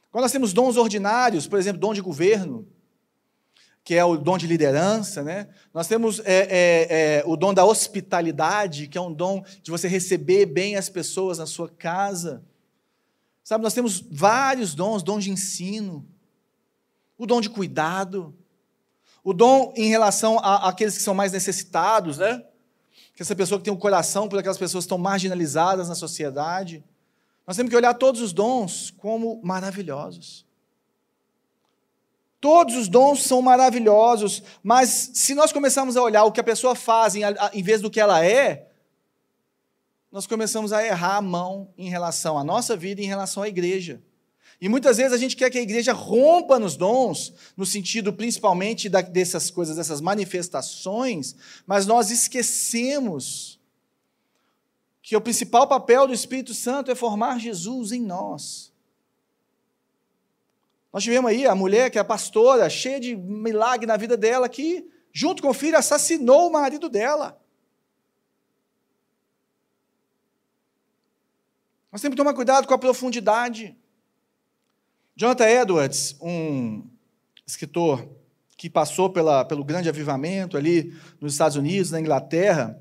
Quando nós temos dons ordinários, por exemplo, dom de governo, que é o dom de liderança, né? Nós temos é, é, é, o dom da hospitalidade, que é um dom de você receber bem as pessoas na sua casa. Sabe, nós temos vários dons, dom de ensino, o dom de cuidado, o dom em relação àqueles que são mais necessitados, né? Que essa pessoa que tem um coração por aquelas pessoas que estão marginalizadas na sociedade. Nós temos que olhar todos os dons como maravilhosos. Todos os dons são maravilhosos, mas se nós começarmos a olhar o que a pessoa faz em, em vez do que ela é, nós começamos a errar a mão em relação à nossa vida e em relação à igreja. E muitas vezes a gente quer que a igreja rompa nos dons, no sentido principalmente da, dessas coisas, dessas manifestações, mas nós esquecemos que o principal papel do Espírito Santo é formar Jesus em nós. Nós tivemos aí a mulher que é pastora, cheia de milagre na vida dela, que, junto com o filho, assassinou o marido dela. Nós temos que tomar cuidado com a profundidade. Jonathan Edwards, um escritor que passou pela, pelo grande avivamento ali nos Estados Unidos, na Inglaterra,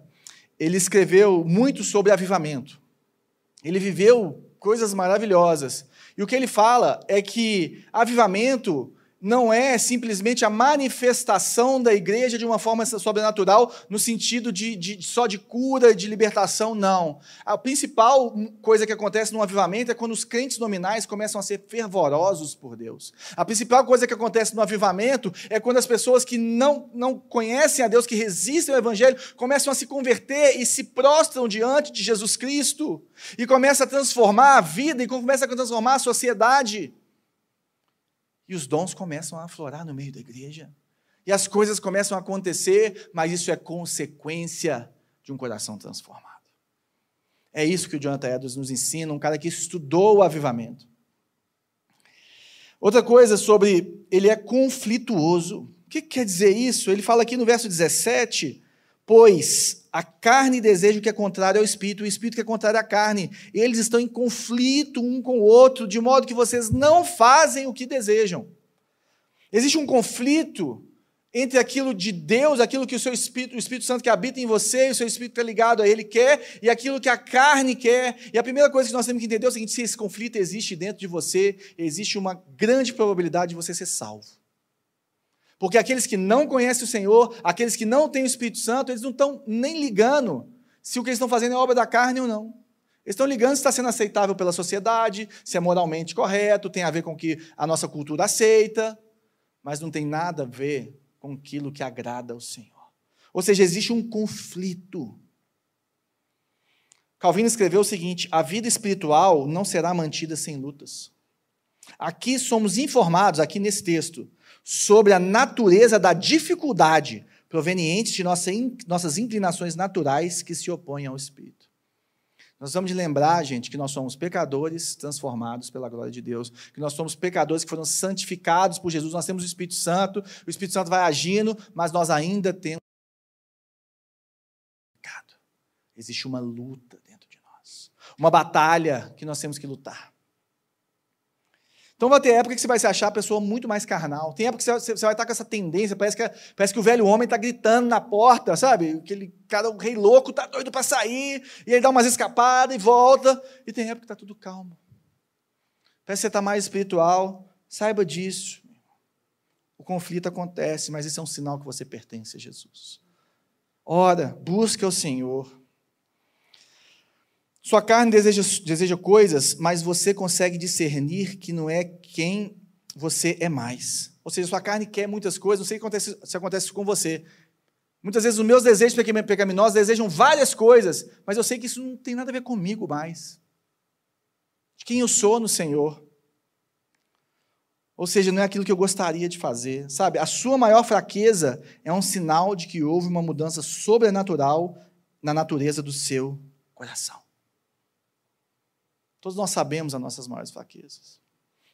ele escreveu muito sobre avivamento. Ele viveu coisas maravilhosas. E o que ele fala é que avivamento não é simplesmente a manifestação da igreja de uma forma sobrenatural, no sentido de, de, só de cura, de libertação, não. A principal coisa que acontece no avivamento é quando os crentes nominais começam a ser fervorosos por Deus. A principal coisa que acontece no avivamento é quando as pessoas que não, não conhecem a Deus, que resistem ao Evangelho, começam a se converter e se prostram diante de Jesus Cristo, e começa a transformar a vida, e começa a transformar a sociedade. E os dons começam a aflorar no meio da igreja. E as coisas começam a acontecer, mas isso é consequência de um coração transformado. É isso que o Jonathan Edwards nos ensina, um cara que estudou o avivamento. Outra coisa sobre ele é conflituoso. O que quer dizer isso? Ele fala aqui no verso 17: Pois a carne deseja o que é contrário ao espírito, o espírito que é contrário à carne. Eles estão em conflito um com o outro, de modo que vocês não fazem o que desejam. Existe um conflito entre aquilo de Deus, aquilo que o seu Espírito, o Espírito Santo que habita em você, o seu Espírito está ligado a Ele quer, e aquilo que a carne quer. E a primeira coisa que nós temos que entender é o seguinte: se esse conflito existe dentro de você, existe uma grande probabilidade de você ser salvo. Porque aqueles que não conhecem o Senhor, aqueles que não têm o Espírito Santo, eles não estão nem ligando se o que eles estão fazendo é obra da carne ou não. Eles estão ligando se está sendo aceitável pela sociedade, se é moralmente correto, tem a ver com o que a nossa cultura aceita, mas não tem nada a ver com aquilo que agrada ao Senhor. Ou seja, existe um conflito. Calvino escreveu o seguinte: a vida espiritual não será mantida sem lutas. Aqui somos informados, aqui nesse texto, sobre a natureza da dificuldade proveniente de nossa, nossas inclinações naturais que se opõem ao Espírito. Nós vamos lembrar, gente, que nós somos pecadores transformados pela glória de Deus, que nós somos pecadores que foram santificados por Jesus, nós temos o Espírito Santo, o Espírito Santo vai agindo, mas nós ainda temos pecado. Existe uma luta dentro de nós, uma batalha que nós temos que lutar. Então vai ter época que você vai se achar a pessoa muito mais carnal. Tem época que você vai estar com essa tendência, parece que, parece que o velho homem está gritando na porta, sabe? Aquele cara, o rei louco, está doido para sair, e ele dá umas escapadas e volta. E tem época que está tudo calmo. Parece que você está mais espiritual. Saiba disso. O conflito acontece, mas isso é um sinal que você pertence a Jesus. Ora, busque o Senhor. Sua carne deseja, deseja coisas, mas você consegue discernir que não é quem você é mais. Ou seja, sua carne quer muitas coisas, não sei se acontece, se acontece com você. Muitas vezes os meus desejos pecaminosos desejam várias coisas, mas eu sei que isso não tem nada a ver comigo mais. De quem eu sou no Senhor. Ou seja, não é aquilo que eu gostaria de fazer. Sabe, a sua maior fraqueza é um sinal de que houve uma mudança sobrenatural na natureza do seu coração. Todos nós sabemos as nossas maiores fraquezas.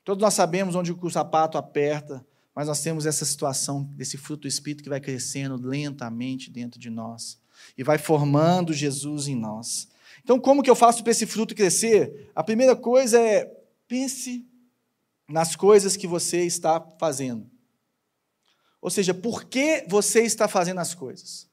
Todos nós sabemos onde o sapato aperta, mas nós temos essa situação desse fruto do Espírito que vai crescendo lentamente dentro de nós e vai formando Jesus em nós. Então, como que eu faço para esse fruto crescer? A primeira coisa é pense nas coisas que você está fazendo. Ou seja, por que você está fazendo as coisas?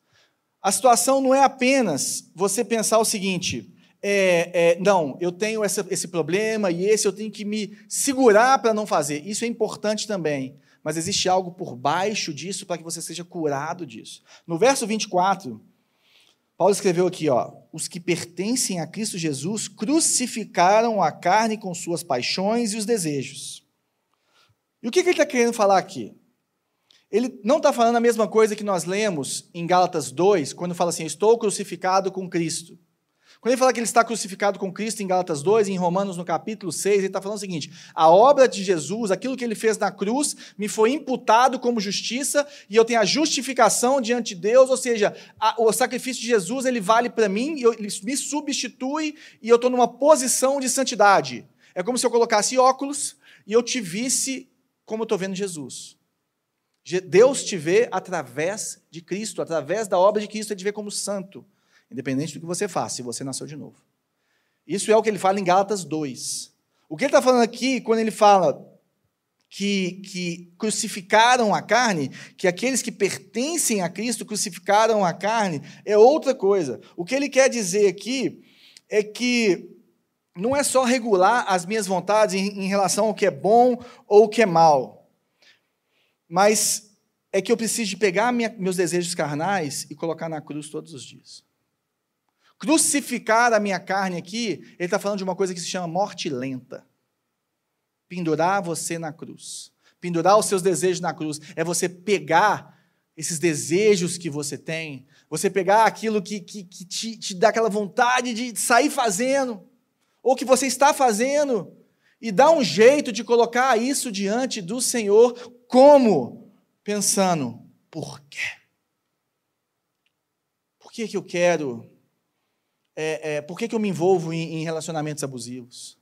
A situação não é apenas você pensar o seguinte: é, é, não, eu tenho essa, esse problema e esse eu tenho que me segurar para não fazer. Isso é importante também. Mas existe algo por baixo disso para que você seja curado disso. No verso 24, Paulo escreveu aqui: ó, os que pertencem a Cristo Jesus crucificaram a carne com suas paixões e os desejos. E o que, que ele está querendo falar aqui? Ele não está falando a mesma coisa que nós lemos em Gálatas 2, quando fala assim: Estou crucificado com Cristo. Quando ele fala que ele está crucificado com Cristo em Gálatas 2, em Romanos no capítulo 6, ele está falando o seguinte: a obra de Jesus, aquilo que ele fez na cruz, me foi imputado como justiça e eu tenho a justificação diante de Deus, ou seja, a, o sacrifício de Jesus ele vale para mim, eu, ele me substitui e eu estou numa posição de santidade. É como se eu colocasse óculos e eu te visse como eu estou vendo Jesus. Deus te vê através de Cristo, através da obra de Cristo, ele te vê como santo, independente do que você faça, se você nasceu de novo. Isso é o que ele fala em Gálatas 2. O que ele está falando aqui, quando ele fala que, que crucificaram a carne, que aqueles que pertencem a Cristo crucificaram a carne, é outra coisa. O que ele quer dizer aqui é que não é só regular as minhas vontades em, em relação ao que é bom ou o que é mal, mas é que eu preciso de pegar minha, meus desejos carnais e colocar na cruz todos os dias. Crucificar a minha carne aqui, ele está falando de uma coisa que se chama morte lenta. Pendurar você na cruz. Pendurar os seus desejos na cruz. É você pegar esses desejos que você tem, você pegar aquilo que, que, que te, te dá aquela vontade de sair fazendo, ou que você está fazendo, e dar um jeito de colocar isso diante do Senhor, como? Pensando, por quê? Por que, que eu quero? É, é, por que, que eu me envolvo em, em relacionamentos abusivos?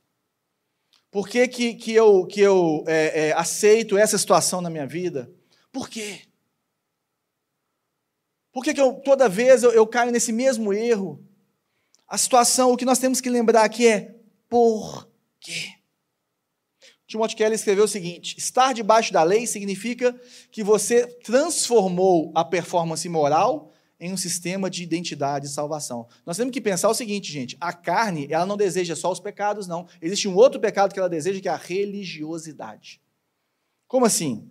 Por que, que, que eu, que eu é, é, aceito essa situação na minha vida? Por quê? Por que, que eu, toda vez eu, eu caio nesse mesmo erro? A situação, o que nós temos que lembrar aqui é por quê? Timothy Kelly escreveu o seguinte: estar debaixo da lei significa que você transformou a performance moral em um sistema de identidade e salvação. Nós temos que pensar o seguinte, gente: a carne, ela não deseja só os pecados, não. Existe um outro pecado que ela deseja, que é a religiosidade. Como assim?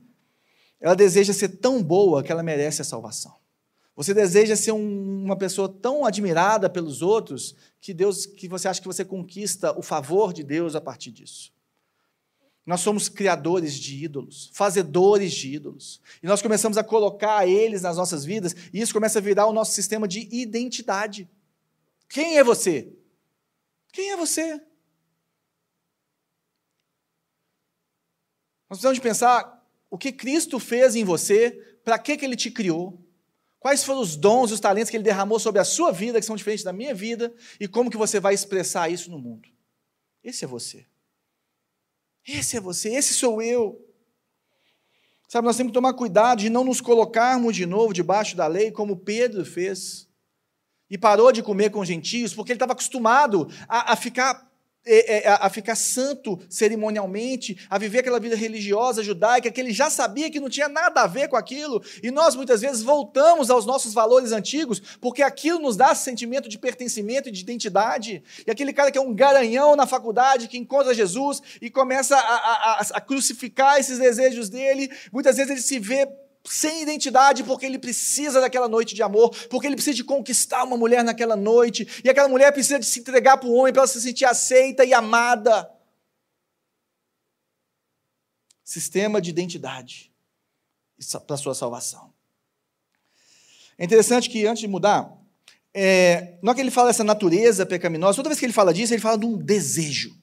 Ela deseja ser tão boa que ela merece a salvação. Você deseja ser um, uma pessoa tão admirada pelos outros que Deus, que você acha que você conquista o favor de Deus a partir disso. Nós somos criadores de ídolos, fazedores de ídolos. E nós começamos a colocar eles nas nossas vidas, e isso começa a virar o nosso sistema de identidade. Quem é você? Quem é você? Nós precisamos de pensar o que Cristo fez em você, para que, que Ele te criou, quais foram os dons e os talentos que Ele derramou sobre a sua vida, que são diferentes da minha vida, e como que você vai expressar isso no mundo. Esse é você. Esse é você, esse sou eu. Sabe, nós temos que tomar cuidado de não nos colocarmos de novo debaixo da lei, como Pedro fez. E parou de comer com gentios, porque ele estava acostumado a, a ficar a ficar santo cerimonialmente, a viver aquela vida religiosa judaica, que ele já sabia que não tinha nada a ver com aquilo, e nós muitas vezes voltamos aos nossos valores antigos, porque aquilo nos dá sentimento de pertencimento e de identidade. E aquele cara que é um garanhão na faculdade, que encontra Jesus e começa a, a, a crucificar esses desejos dele, muitas vezes ele se vê sem identidade, porque ele precisa daquela noite de amor, porque ele precisa de conquistar uma mulher naquela noite, e aquela mulher precisa de se entregar para o homem para ela se sentir aceita e amada. Sistema de identidade para sua salvação. É interessante que antes de mudar, é, não é que ele fala essa natureza pecaminosa, toda vez que ele fala disso, ele fala de um desejo.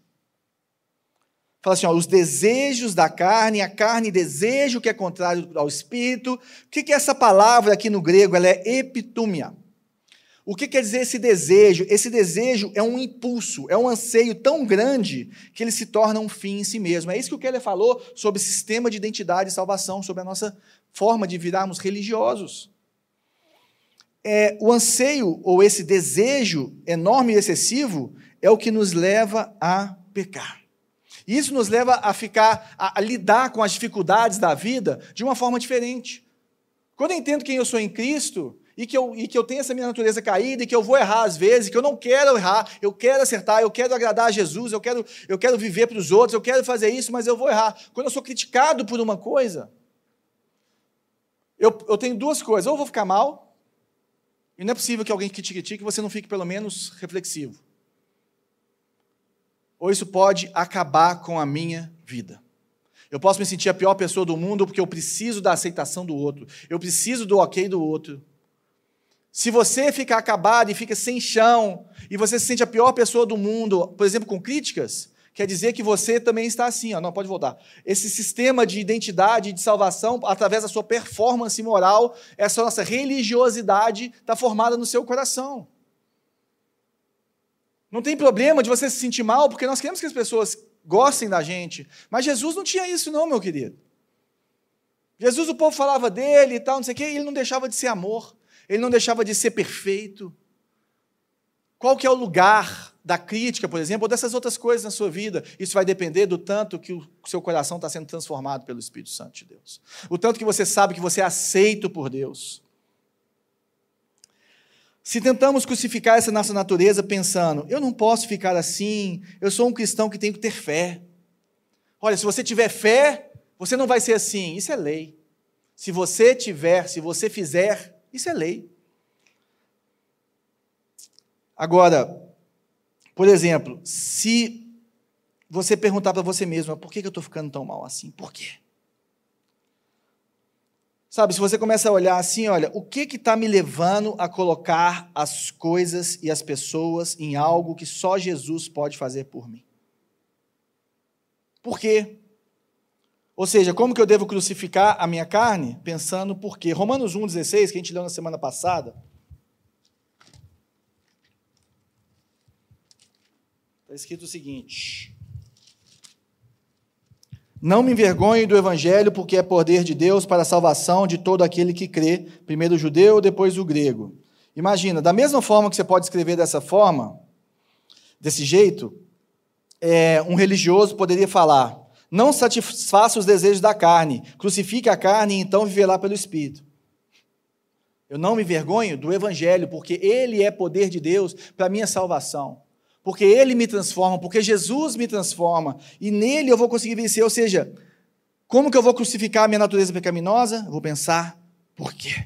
Fala assim, ó, os desejos da carne, a carne deseja o que é contrário ao espírito. O que é essa palavra aqui no grego? Ela é epitúmia. O que quer dizer esse desejo? Esse desejo é um impulso, é um anseio tão grande que ele se torna um fim em si mesmo. É isso que o Keller falou sobre sistema de identidade e salvação, sobre a nossa forma de virarmos religiosos. É, o anseio ou esse desejo enorme e excessivo é o que nos leva a pecar. E isso nos leva a ficar, a, a, lidar com as dificuldades da vida de uma forma diferente. Quando eu entendo quem eu sou em Cristo, e que, eu, e que eu tenho essa minha natureza caída, e que eu vou errar às vezes, que eu não quero errar, eu quero acertar, eu quero agradar a Jesus, eu quero, eu quero viver para os outros, eu quero fazer isso, mas eu vou errar. Quando eu sou criticado por uma coisa, eu, eu tenho duas coisas: ou eu vou ficar mal, e não é possível que alguém te critique você não fique pelo menos reflexivo ou isso pode acabar com a minha vida. Eu posso me sentir a pior pessoa do mundo porque eu preciso da aceitação do outro, eu preciso do ok do outro. Se você ficar acabado e fica sem chão, e você se sente a pior pessoa do mundo, por exemplo, com críticas, quer dizer que você também está assim, ó, não pode voltar. Esse sistema de identidade e de salvação, através da sua performance moral, essa nossa religiosidade está formada no seu coração. Não tem problema de você se sentir mal, porque nós queremos que as pessoas gostem da gente. Mas Jesus não tinha isso, não, meu querido. Jesus, o povo falava dele e tal, não sei o quê, e ele não deixava de ser amor, ele não deixava de ser perfeito. Qual que é o lugar da crítica, por exemplo, ou dessas outras coisas na sua vida? Isso vai depender do tanto que o seu coração está sendo transformado pelo Espírito Santo de Deus. O tanto que você sabe que você é aceito por Deus. Se tentamos crucificar essa nossa natureza pensando, eu não posso ficar assim, eu sou um cristão que tenho que ter fé. Olha, se você tiver fé, você não vai ser assim. Isso é lei. Se você tiver, se você fizer, isso é lei. Agora, por exemplo, se você perguntar para você mesmo, por que eu estou ficando tão mal assim? Por quê? Sabe, se você começa a olhar assim, olha, o que está me levando a colocar as coisas e as pessoas em algo que só Jesus pode fazer por mim? Por quê? Ou seja, como que eu devo crucificar a minha carne? Pensando por quê? Romanos 1,16, que a gente leu na semana passada, está escrito o seguinte: Não me envergonhe do evangelho, porque é poder de Deus para a salvação de todo aquele que crê, primeiro o judeu, depois o grego. Imagina, da mesma forma que você pode escrever dessa forma, desse jeito, é, um religioso poderia falar: Não satisfaça os desejos da carne, crucifique a carne e então viverá pelo Espírito. Eu não me envergonho do Evangelho, porque ele é poder de Deus para a minha salvação porque Ele me transforma, porque Jesus me transforma, e nele eu vou conseguir vencer. Ou seja, como que eu vou crucificar a minha natureza pecaminosa? Eu vou pensar, por quê?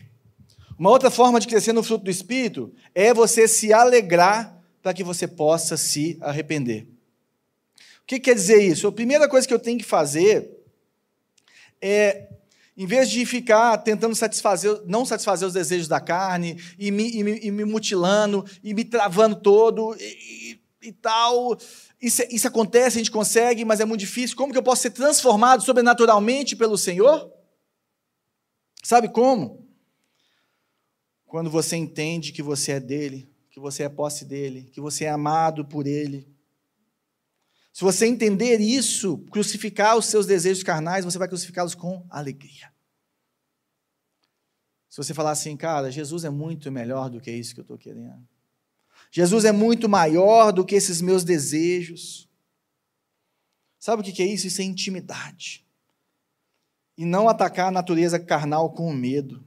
Uma outra forma de crescer no fruto do Espírito é você se alegrar para que você possa se arrepender. O que quer dizer isso? A primeira coisa que eu tenho que fazer é, em vez de ficar tentando satisfazer, não satisfazer os desejos da carne, e me, e me, e me mutilando, e me travando todo, e, e tal. Isso, isso acontece, a gente consegue, mas é muito difícil. Como que eu posso ser transformado sobrenaturalmente pelo Senhor? Sabe como? Quando você entende que você é dele, que você é posse dele, que você é amado por ele. Se você entender isso, crucificar os seus desejos carnais, você vai crucificá-los com alegria. Se você falar assim, cara, Jesus é muito melhor do que isso que eu estou querendo. Jesus é muito maior do que esses meus desejos. Sabe o que é isso? Isso é intimidade. E não atacar a natureza carnal com medo.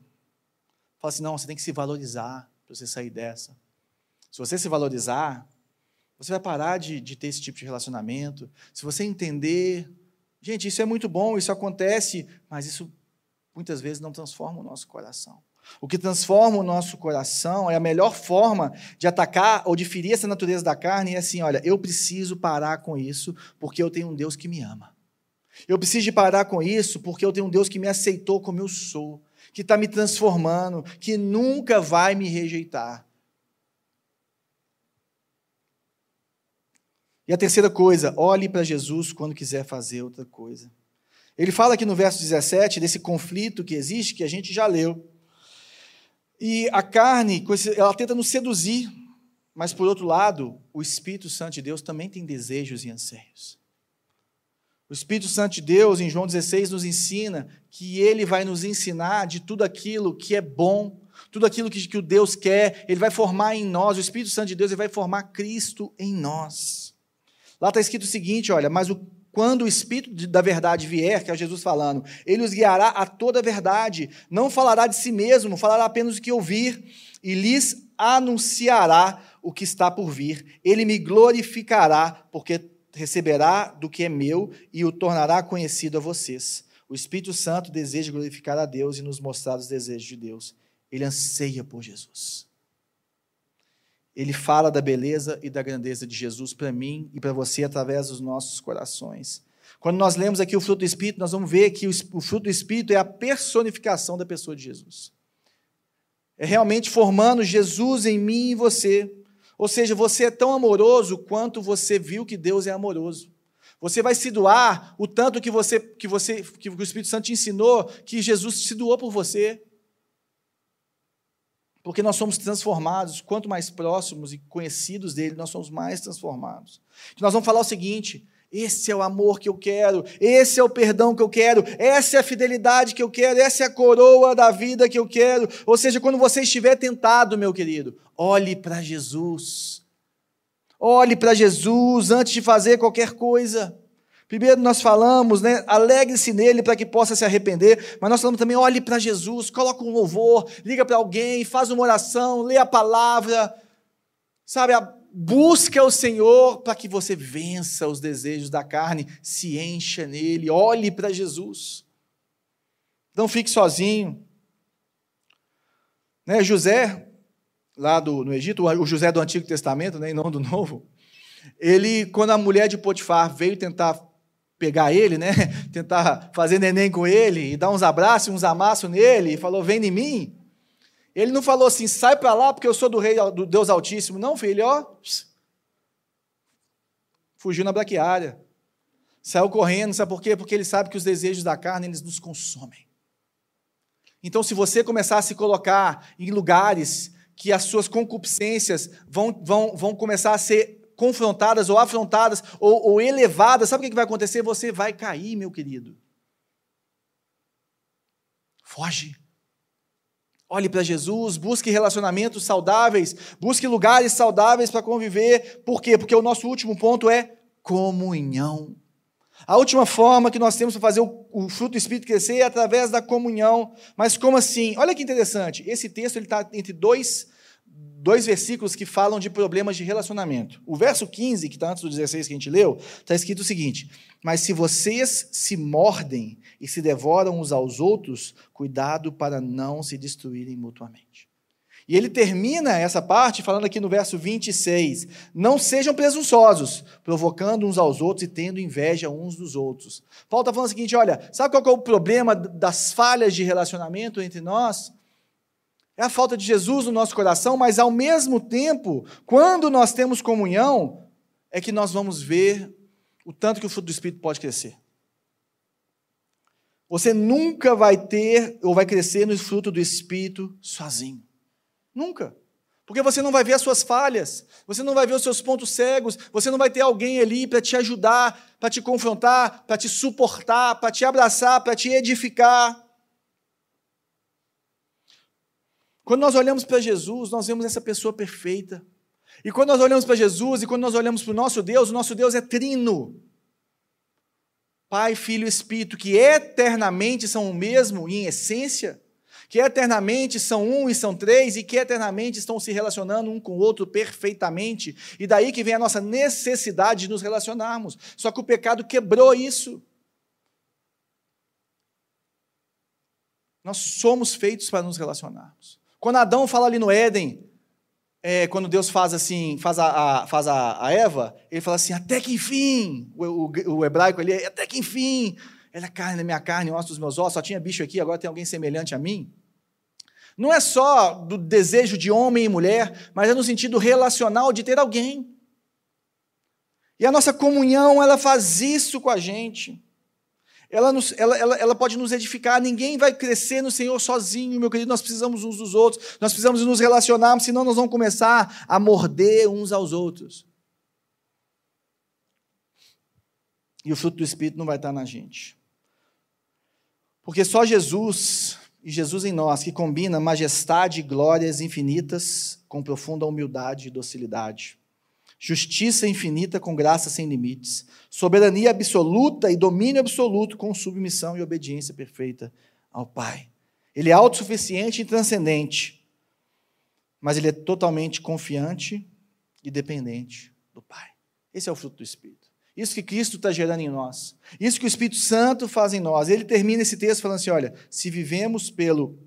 Fala assim: não, você tem que se valorizar para você sair dessa. Se você se valorizar, você vai parar de, de ter esse tipo de relacionamento. Se você entender. Gente, isso é muito bom, isso acontece, mas isso muitas vezes não transforma o nosso coração. O que transforma o nosso coração é a melhor forma de atacar ou de ferir essa natureza da carne é assim: olha, eu preciso parar com isso porque eu tenho um Deus que me ama. Eu preciso de parar com isso porque eu tenho um Deus que me aceitou como eu sou, que está me transformando, que nunca vai me rejeitar. E a terceira coisa, olhe para Jesus quando quiser fazer outra coisa. Ele fala aqui no verso 17 desse conflito que existe, que a gente já leu. E a carne, ela tenta nos seduzir, mas por outro lado, o Espírito Santo de Deus também tem desejos e anseios. O Espírito Santo de Deus, em João 16, nos ensina que ele vai nos ensinar de tudo aquilo que é bom, tudo aquilo que, que o Deus quer, ele vai formar em nós, o Espírito Santo de Deus ele vai formar Cristo em nós. Lá está escrito o seguinte: olha, mas o quando o Espírito da verdade vier, que é Jesus falando, ele os guiará a toda a verdade, não falará de si mesmo, falará apenas o que ouvir, e lhes anunciará o que está por vir. Ele me glorificará, porque receberá do que é meu e o tornará conhecido a vocês. O Espírito Santo deseja glorificar a Deus e nos mostrar os desejos de Deus. Ele anseia por Jesus ele fala da beleza e da grandeza de Jesus para mim e para você através dos nossos corações. Quando nós lemos aqui o fruto do Espírito, nós vamos ver que o fruto do Espírito é a personificação da pessoa de Jesus. É realmente formando Jesus em mim e você. Ou seja, você é tão amoroso quanto você viu que Deus é amoroso. Você vai se doar o tanto que você que você que o Espírito Santo te ensinou que Jesus se doou por você. Porque nós somos transformados, quanto mais próximos e conhecidos dele, nós somos mais transformados. Nós vamos falar o seguinte: Esse é o amor que eu quero, esse é o perdão que eu quero, essa é a fidelidade que eu quero, essa é a coroa da vida que eu quero. Ou seja, quando você estiver tentado, meu querido, olhe para Jesus. Olhe para Jesus antes de fazer qualquer coisa. Primeiro nós falamos, né, alegre-se nele para que possa se arrepender, mas nós falamos também, olhe para Jesus, coloca um louvor, liga para alguém, faz uma oração, lê a palavra, sabe, busca o Senhor para que você vença os desejos da carne, se encha nele, olhe para Jesus. Não fique sozinho. Né, José, lá do, no Egito, o José do Antigo Testamento, né, e não do Novo, ele, quando a mulher de Potifar veio tentar pegar ele, né, tentar fazer neném com ele, e dar uns abraços, uns amassos nele, e falou, vem em mim, ele não falou assim, sai para lá porque eu sou do rei, do Deus Altíssimo. Não, filho, ó. Fugiu na braquiária. Saiu correndo, sabe por quê? Porque ele sabe que os desejos da carne, eles nos consomem. Então, se você começar a se colocar em lugares que as suas concupiscências vão, vão, vão começar a ser confrontadas ou afrontadas ou, ou elevadas, sabe o que vai acontecer? Você vai cair, meu querido. Foge. Olhe para Jesus, busque relacionamentos saudáveis, busque lugares saudáveis para conviver. Por quê? Porque o nosso último ponto é comunhão. A última forma que nós temos para fazer o, o fruto do Espírito crescer é através da comunhão. Mas como assim? Olha que interessante. Esse texto está entre dois dois versículos que falam de problemas de relacionamento. O verso 15, que está antes do 16 que a gente leu, está escrito o seguinte: Mas se vocês se mordem e se devoram uns aos outros, cuidado para não se destruírem mutuamente. E ele termina essa parte falando aqui no verso 26: Não sejam presunçosos, provocando uns aos outros e tendo inveja uns dos outros. Paulo está falando o seguinte: olha, sabe qual é o problema das falhas de relacionamento entre nós? É a falta de Jesus no nosso coração, mas ao mesmo tempo, quando nós temos comunhão, é que nós vamos ver o tanto que o fruto do Espírito pode crescer. Você nunca vai ter ou vai crescer no fruto do Espírito sozinho. Nunca. Porque você não vai ver as suas falhas, você não vai ver os seus pontos cegos, você não vai ter alguém ali para te ajudar, para te confrontar, para te suportar, para te abraçar, para te edificar. Quando nós olhamos para Jesus, nós vemos essa pessoa perfeita. E quando nós olhamos para Jesus e quando nós olhamos para o nosso Deus, o nosso Deus é trino. Pai, Filho e Espírito, que eternamente são o mesmo em essência, que eternamente são um e são três, e que eternamente estão se relacionando um com o outro perfeitamente. E daí que vem a nossa necessidade de nos relacionarmos. Só que o pecado quebrou isso. Nós somos feitos para nos relacionarmos. Quando Adão fala ali no Éden, é, quando Deus faz assim, faz, a, a faz a, a, Eva, ele fala assim, até que enfim, o, o, o hebraico ali, até que enfim, ela é carne da minha carne, osso dos meus ossos, só tinha bicho aqui, agora tem alguém semelhante a mim. Não é só do desejo de homem e mulher, mas é no sentido relacional de ter alguém. E a nossa comunhão, ela faz isso com a gente ela, nos, ela, ela, ela pode nos edificar. Ninguém vai crescer no Senhor sozinho, meu querido. Nós precisamos uns dos outros, nós precisamos nos relacionarmos, senão nós vamos começar a morder uns aos outros. E o fruto do Espírito não vai estar na gente. Porque só Jesus e Jesus em nós, que combina majestade e glórias infinitas com profunda humildade e docilidade justiça infinita com graça sem limites, soberania absoluta e domínio absoluto com submissão e obediência perfeita ao Pai. Ele é autossuficiente e transcendente, mas ele é totalmente confiante e dependente do Pai. Esse é o fruto do Espírito. Isso que Cristo está gerando em nós. Isso que o Espírito Santo faz em nós. Ele termina esse texto falando assim: olha, se vivemos pelo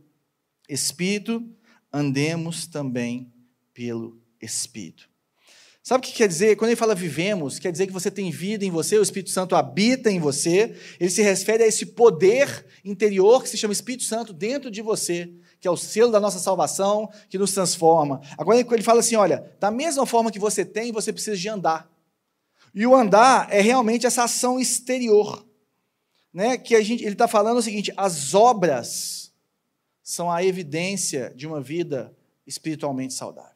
Espírito, andemos também pelo Espírito. Sabe o que quer dizer? Quando ele fala vivemos, quer dizer que você tem vida em você, o Espírito Santo habita em você. Ele se refere a esse poder interior que se chama Espírito Santo dentro de você, que é o selo da nossa salvação, que nos transforma. Agora ele fala assim: olha, da mesma forma que você tem, você precisa de andar. E o andar é realmente essa ação exterior. Né? Que a gente, ele está falando o seguinte: as obras são a evidência de uma vida espiritualmente saudável.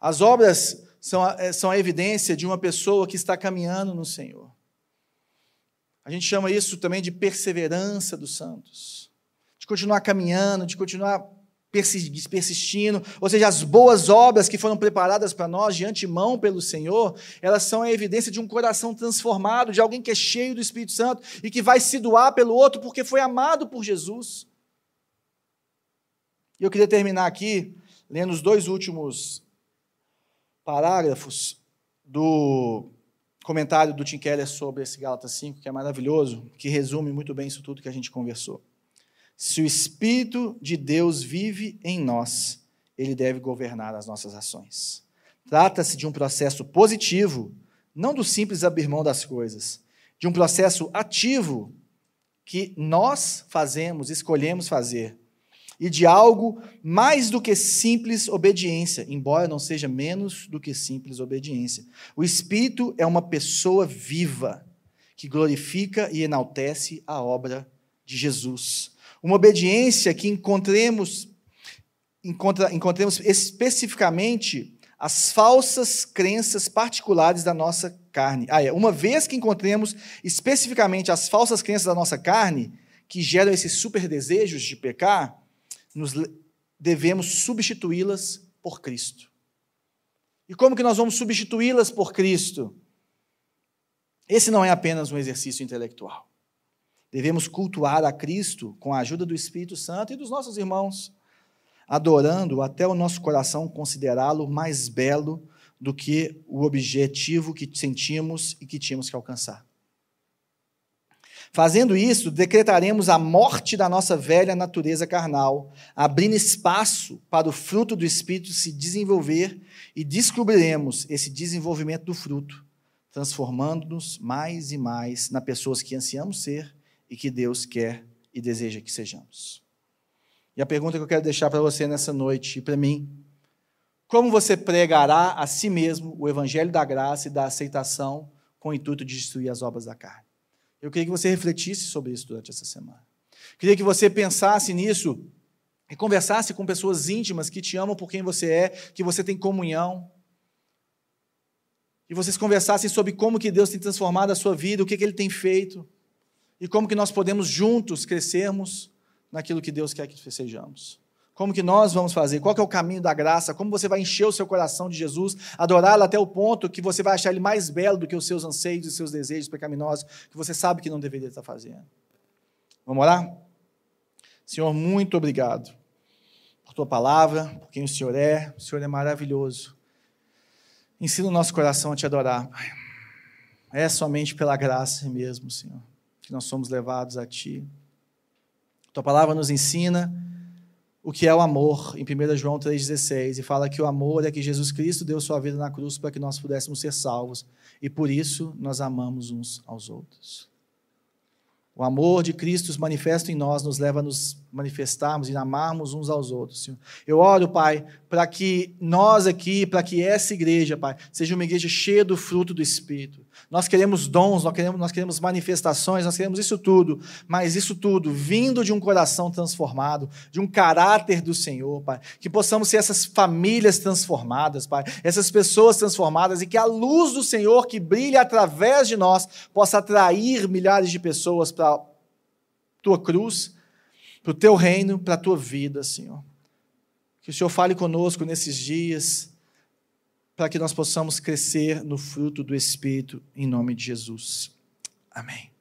As obras são a, é, são a evidência de uma pessoa que está caminhando no Senhor. A gente chama isso também de perseverança dos santos, de continuar caminhando, de continuar persistindo, ou seja, as boas obras que foram preparadas para nós de antemão pelo Senhor, elas são a evidência de um coração transformado, de alguém que é cheio do Espírito Santo e que vai se doar pelo outro porque foi amado por Jesus. E eu queria terminar aqui lendo os dois últimos parágrafos do comentário do Tim Keller sobre esse Gálatas 5, que é maravilhoso, que resume muito bem isso tudo que a gente conversou. Se o Espírito de Deus vive em nós, ele deve governar as nossas ações. Trata-se de um processo positivo, não do simples abrir mão das coisas, de um processo ativo que nós fazemos, escolhemos fazer, e de algo mais do que simples obediência, embora não seja menos do que simples obediência. O Espírito é uma pessoa viva que glorifica e enaltece a obra de Jesus. Uma obediência que encontremos, encontra, encontremos especificamente as falsas crenças particulares da nossa carne. Ah, é, uma vez que encontremos especificamente as falsas crenças da nossa carne, que geram esses super desejos de pecar, nos devemos substituí-las por Cristo. E como que nós vamos substituí-las por Cristo? Esse não é apenas um exercício intelectual. Devemos cultuar a Cristo com a ajuda do Espírito Santo e dos nossos irmãos, adorando até o nosso coração considerá-lo mais belo do que o objetivo que sentimos e que tínhamos que alcançar. Fazendo isso, decretaremos a morte da nossa velha natureza carnal, abrindo espaço para o fruto do Espírito se desenvolver e descobriremos esse desenvolvimento do fruto, transformando-nos mais e mais na pessoas que ansiamos ser e que Deus quer e deseja que sejamos. E a pergunta que eu quero deixar para você nessa noite e para mim: como você pregará a si mesmo o evangelho da graça e da aceitação com o intuito de destruir as obras da carne? Eu queria que você refletisse sobre isso durante essa semana. Eu queria que você pensasse nisso e conversasse com pessoas íntimas que te amam por quem você é, que você tem comunhão. E vocês conversassem sobre como que Deus tem transformado a sua vida, o que, que Ele tem feito e como que nós podemos juntos crescermos naquilo que Deus quer que sejamos. Como que nós vamos fazer? Qual é o caminho da graça? Como você vai encher o seu coração de Jesus, adorá-lo até o ponto que você vai achar ele mais belo do que os seus anseios e seus desejos pecaminosos que você sabe que não deveria estar fazendo. Vamos orar? Senhor, muito obrigado por tua palavra, por quem o Senhor é. O Senhor é maravilhoso. Ensina o nosso coração a te adorar, Pai. É somente pela graça mesmo, Senhor que nós somos levados a Ti. Tua palavra nos ensina o que é o amor, em 1 João 3,16, e fala que o amor é que Jesus Cristo deu sua vida na cruz para que nós pudéssemos ser salvos, e por isso nós amamos uns aos outros. O amor de Cristo manifesto em nós nos leva a nos manifestarmos e amarmos uns aos outros, Senhor. Eu oro, Pai, para que nós aqui, para que essa igreja, Pai, seja uma igreja cheia do fruto do Espírito. Nós queremos dons, nós queremos, nós queremos manifestações, nós queremos isso tudo, mas isso tudo vindo de um coração transformado, de um caráter do Senhor, Pai. Que possamos ser essas famílias transformadas, Pai, essas pessoas transformadas e que a luz do Senhor que brilha através de nós possa atrair milhares de pessoas para a tua cruz para o teu reino, para a tua vida, Senhor. Que o Senhor fale conosco nesses dias, para que nós possamos crescer no fruto do Espírito, em nome de Jesus. Amém.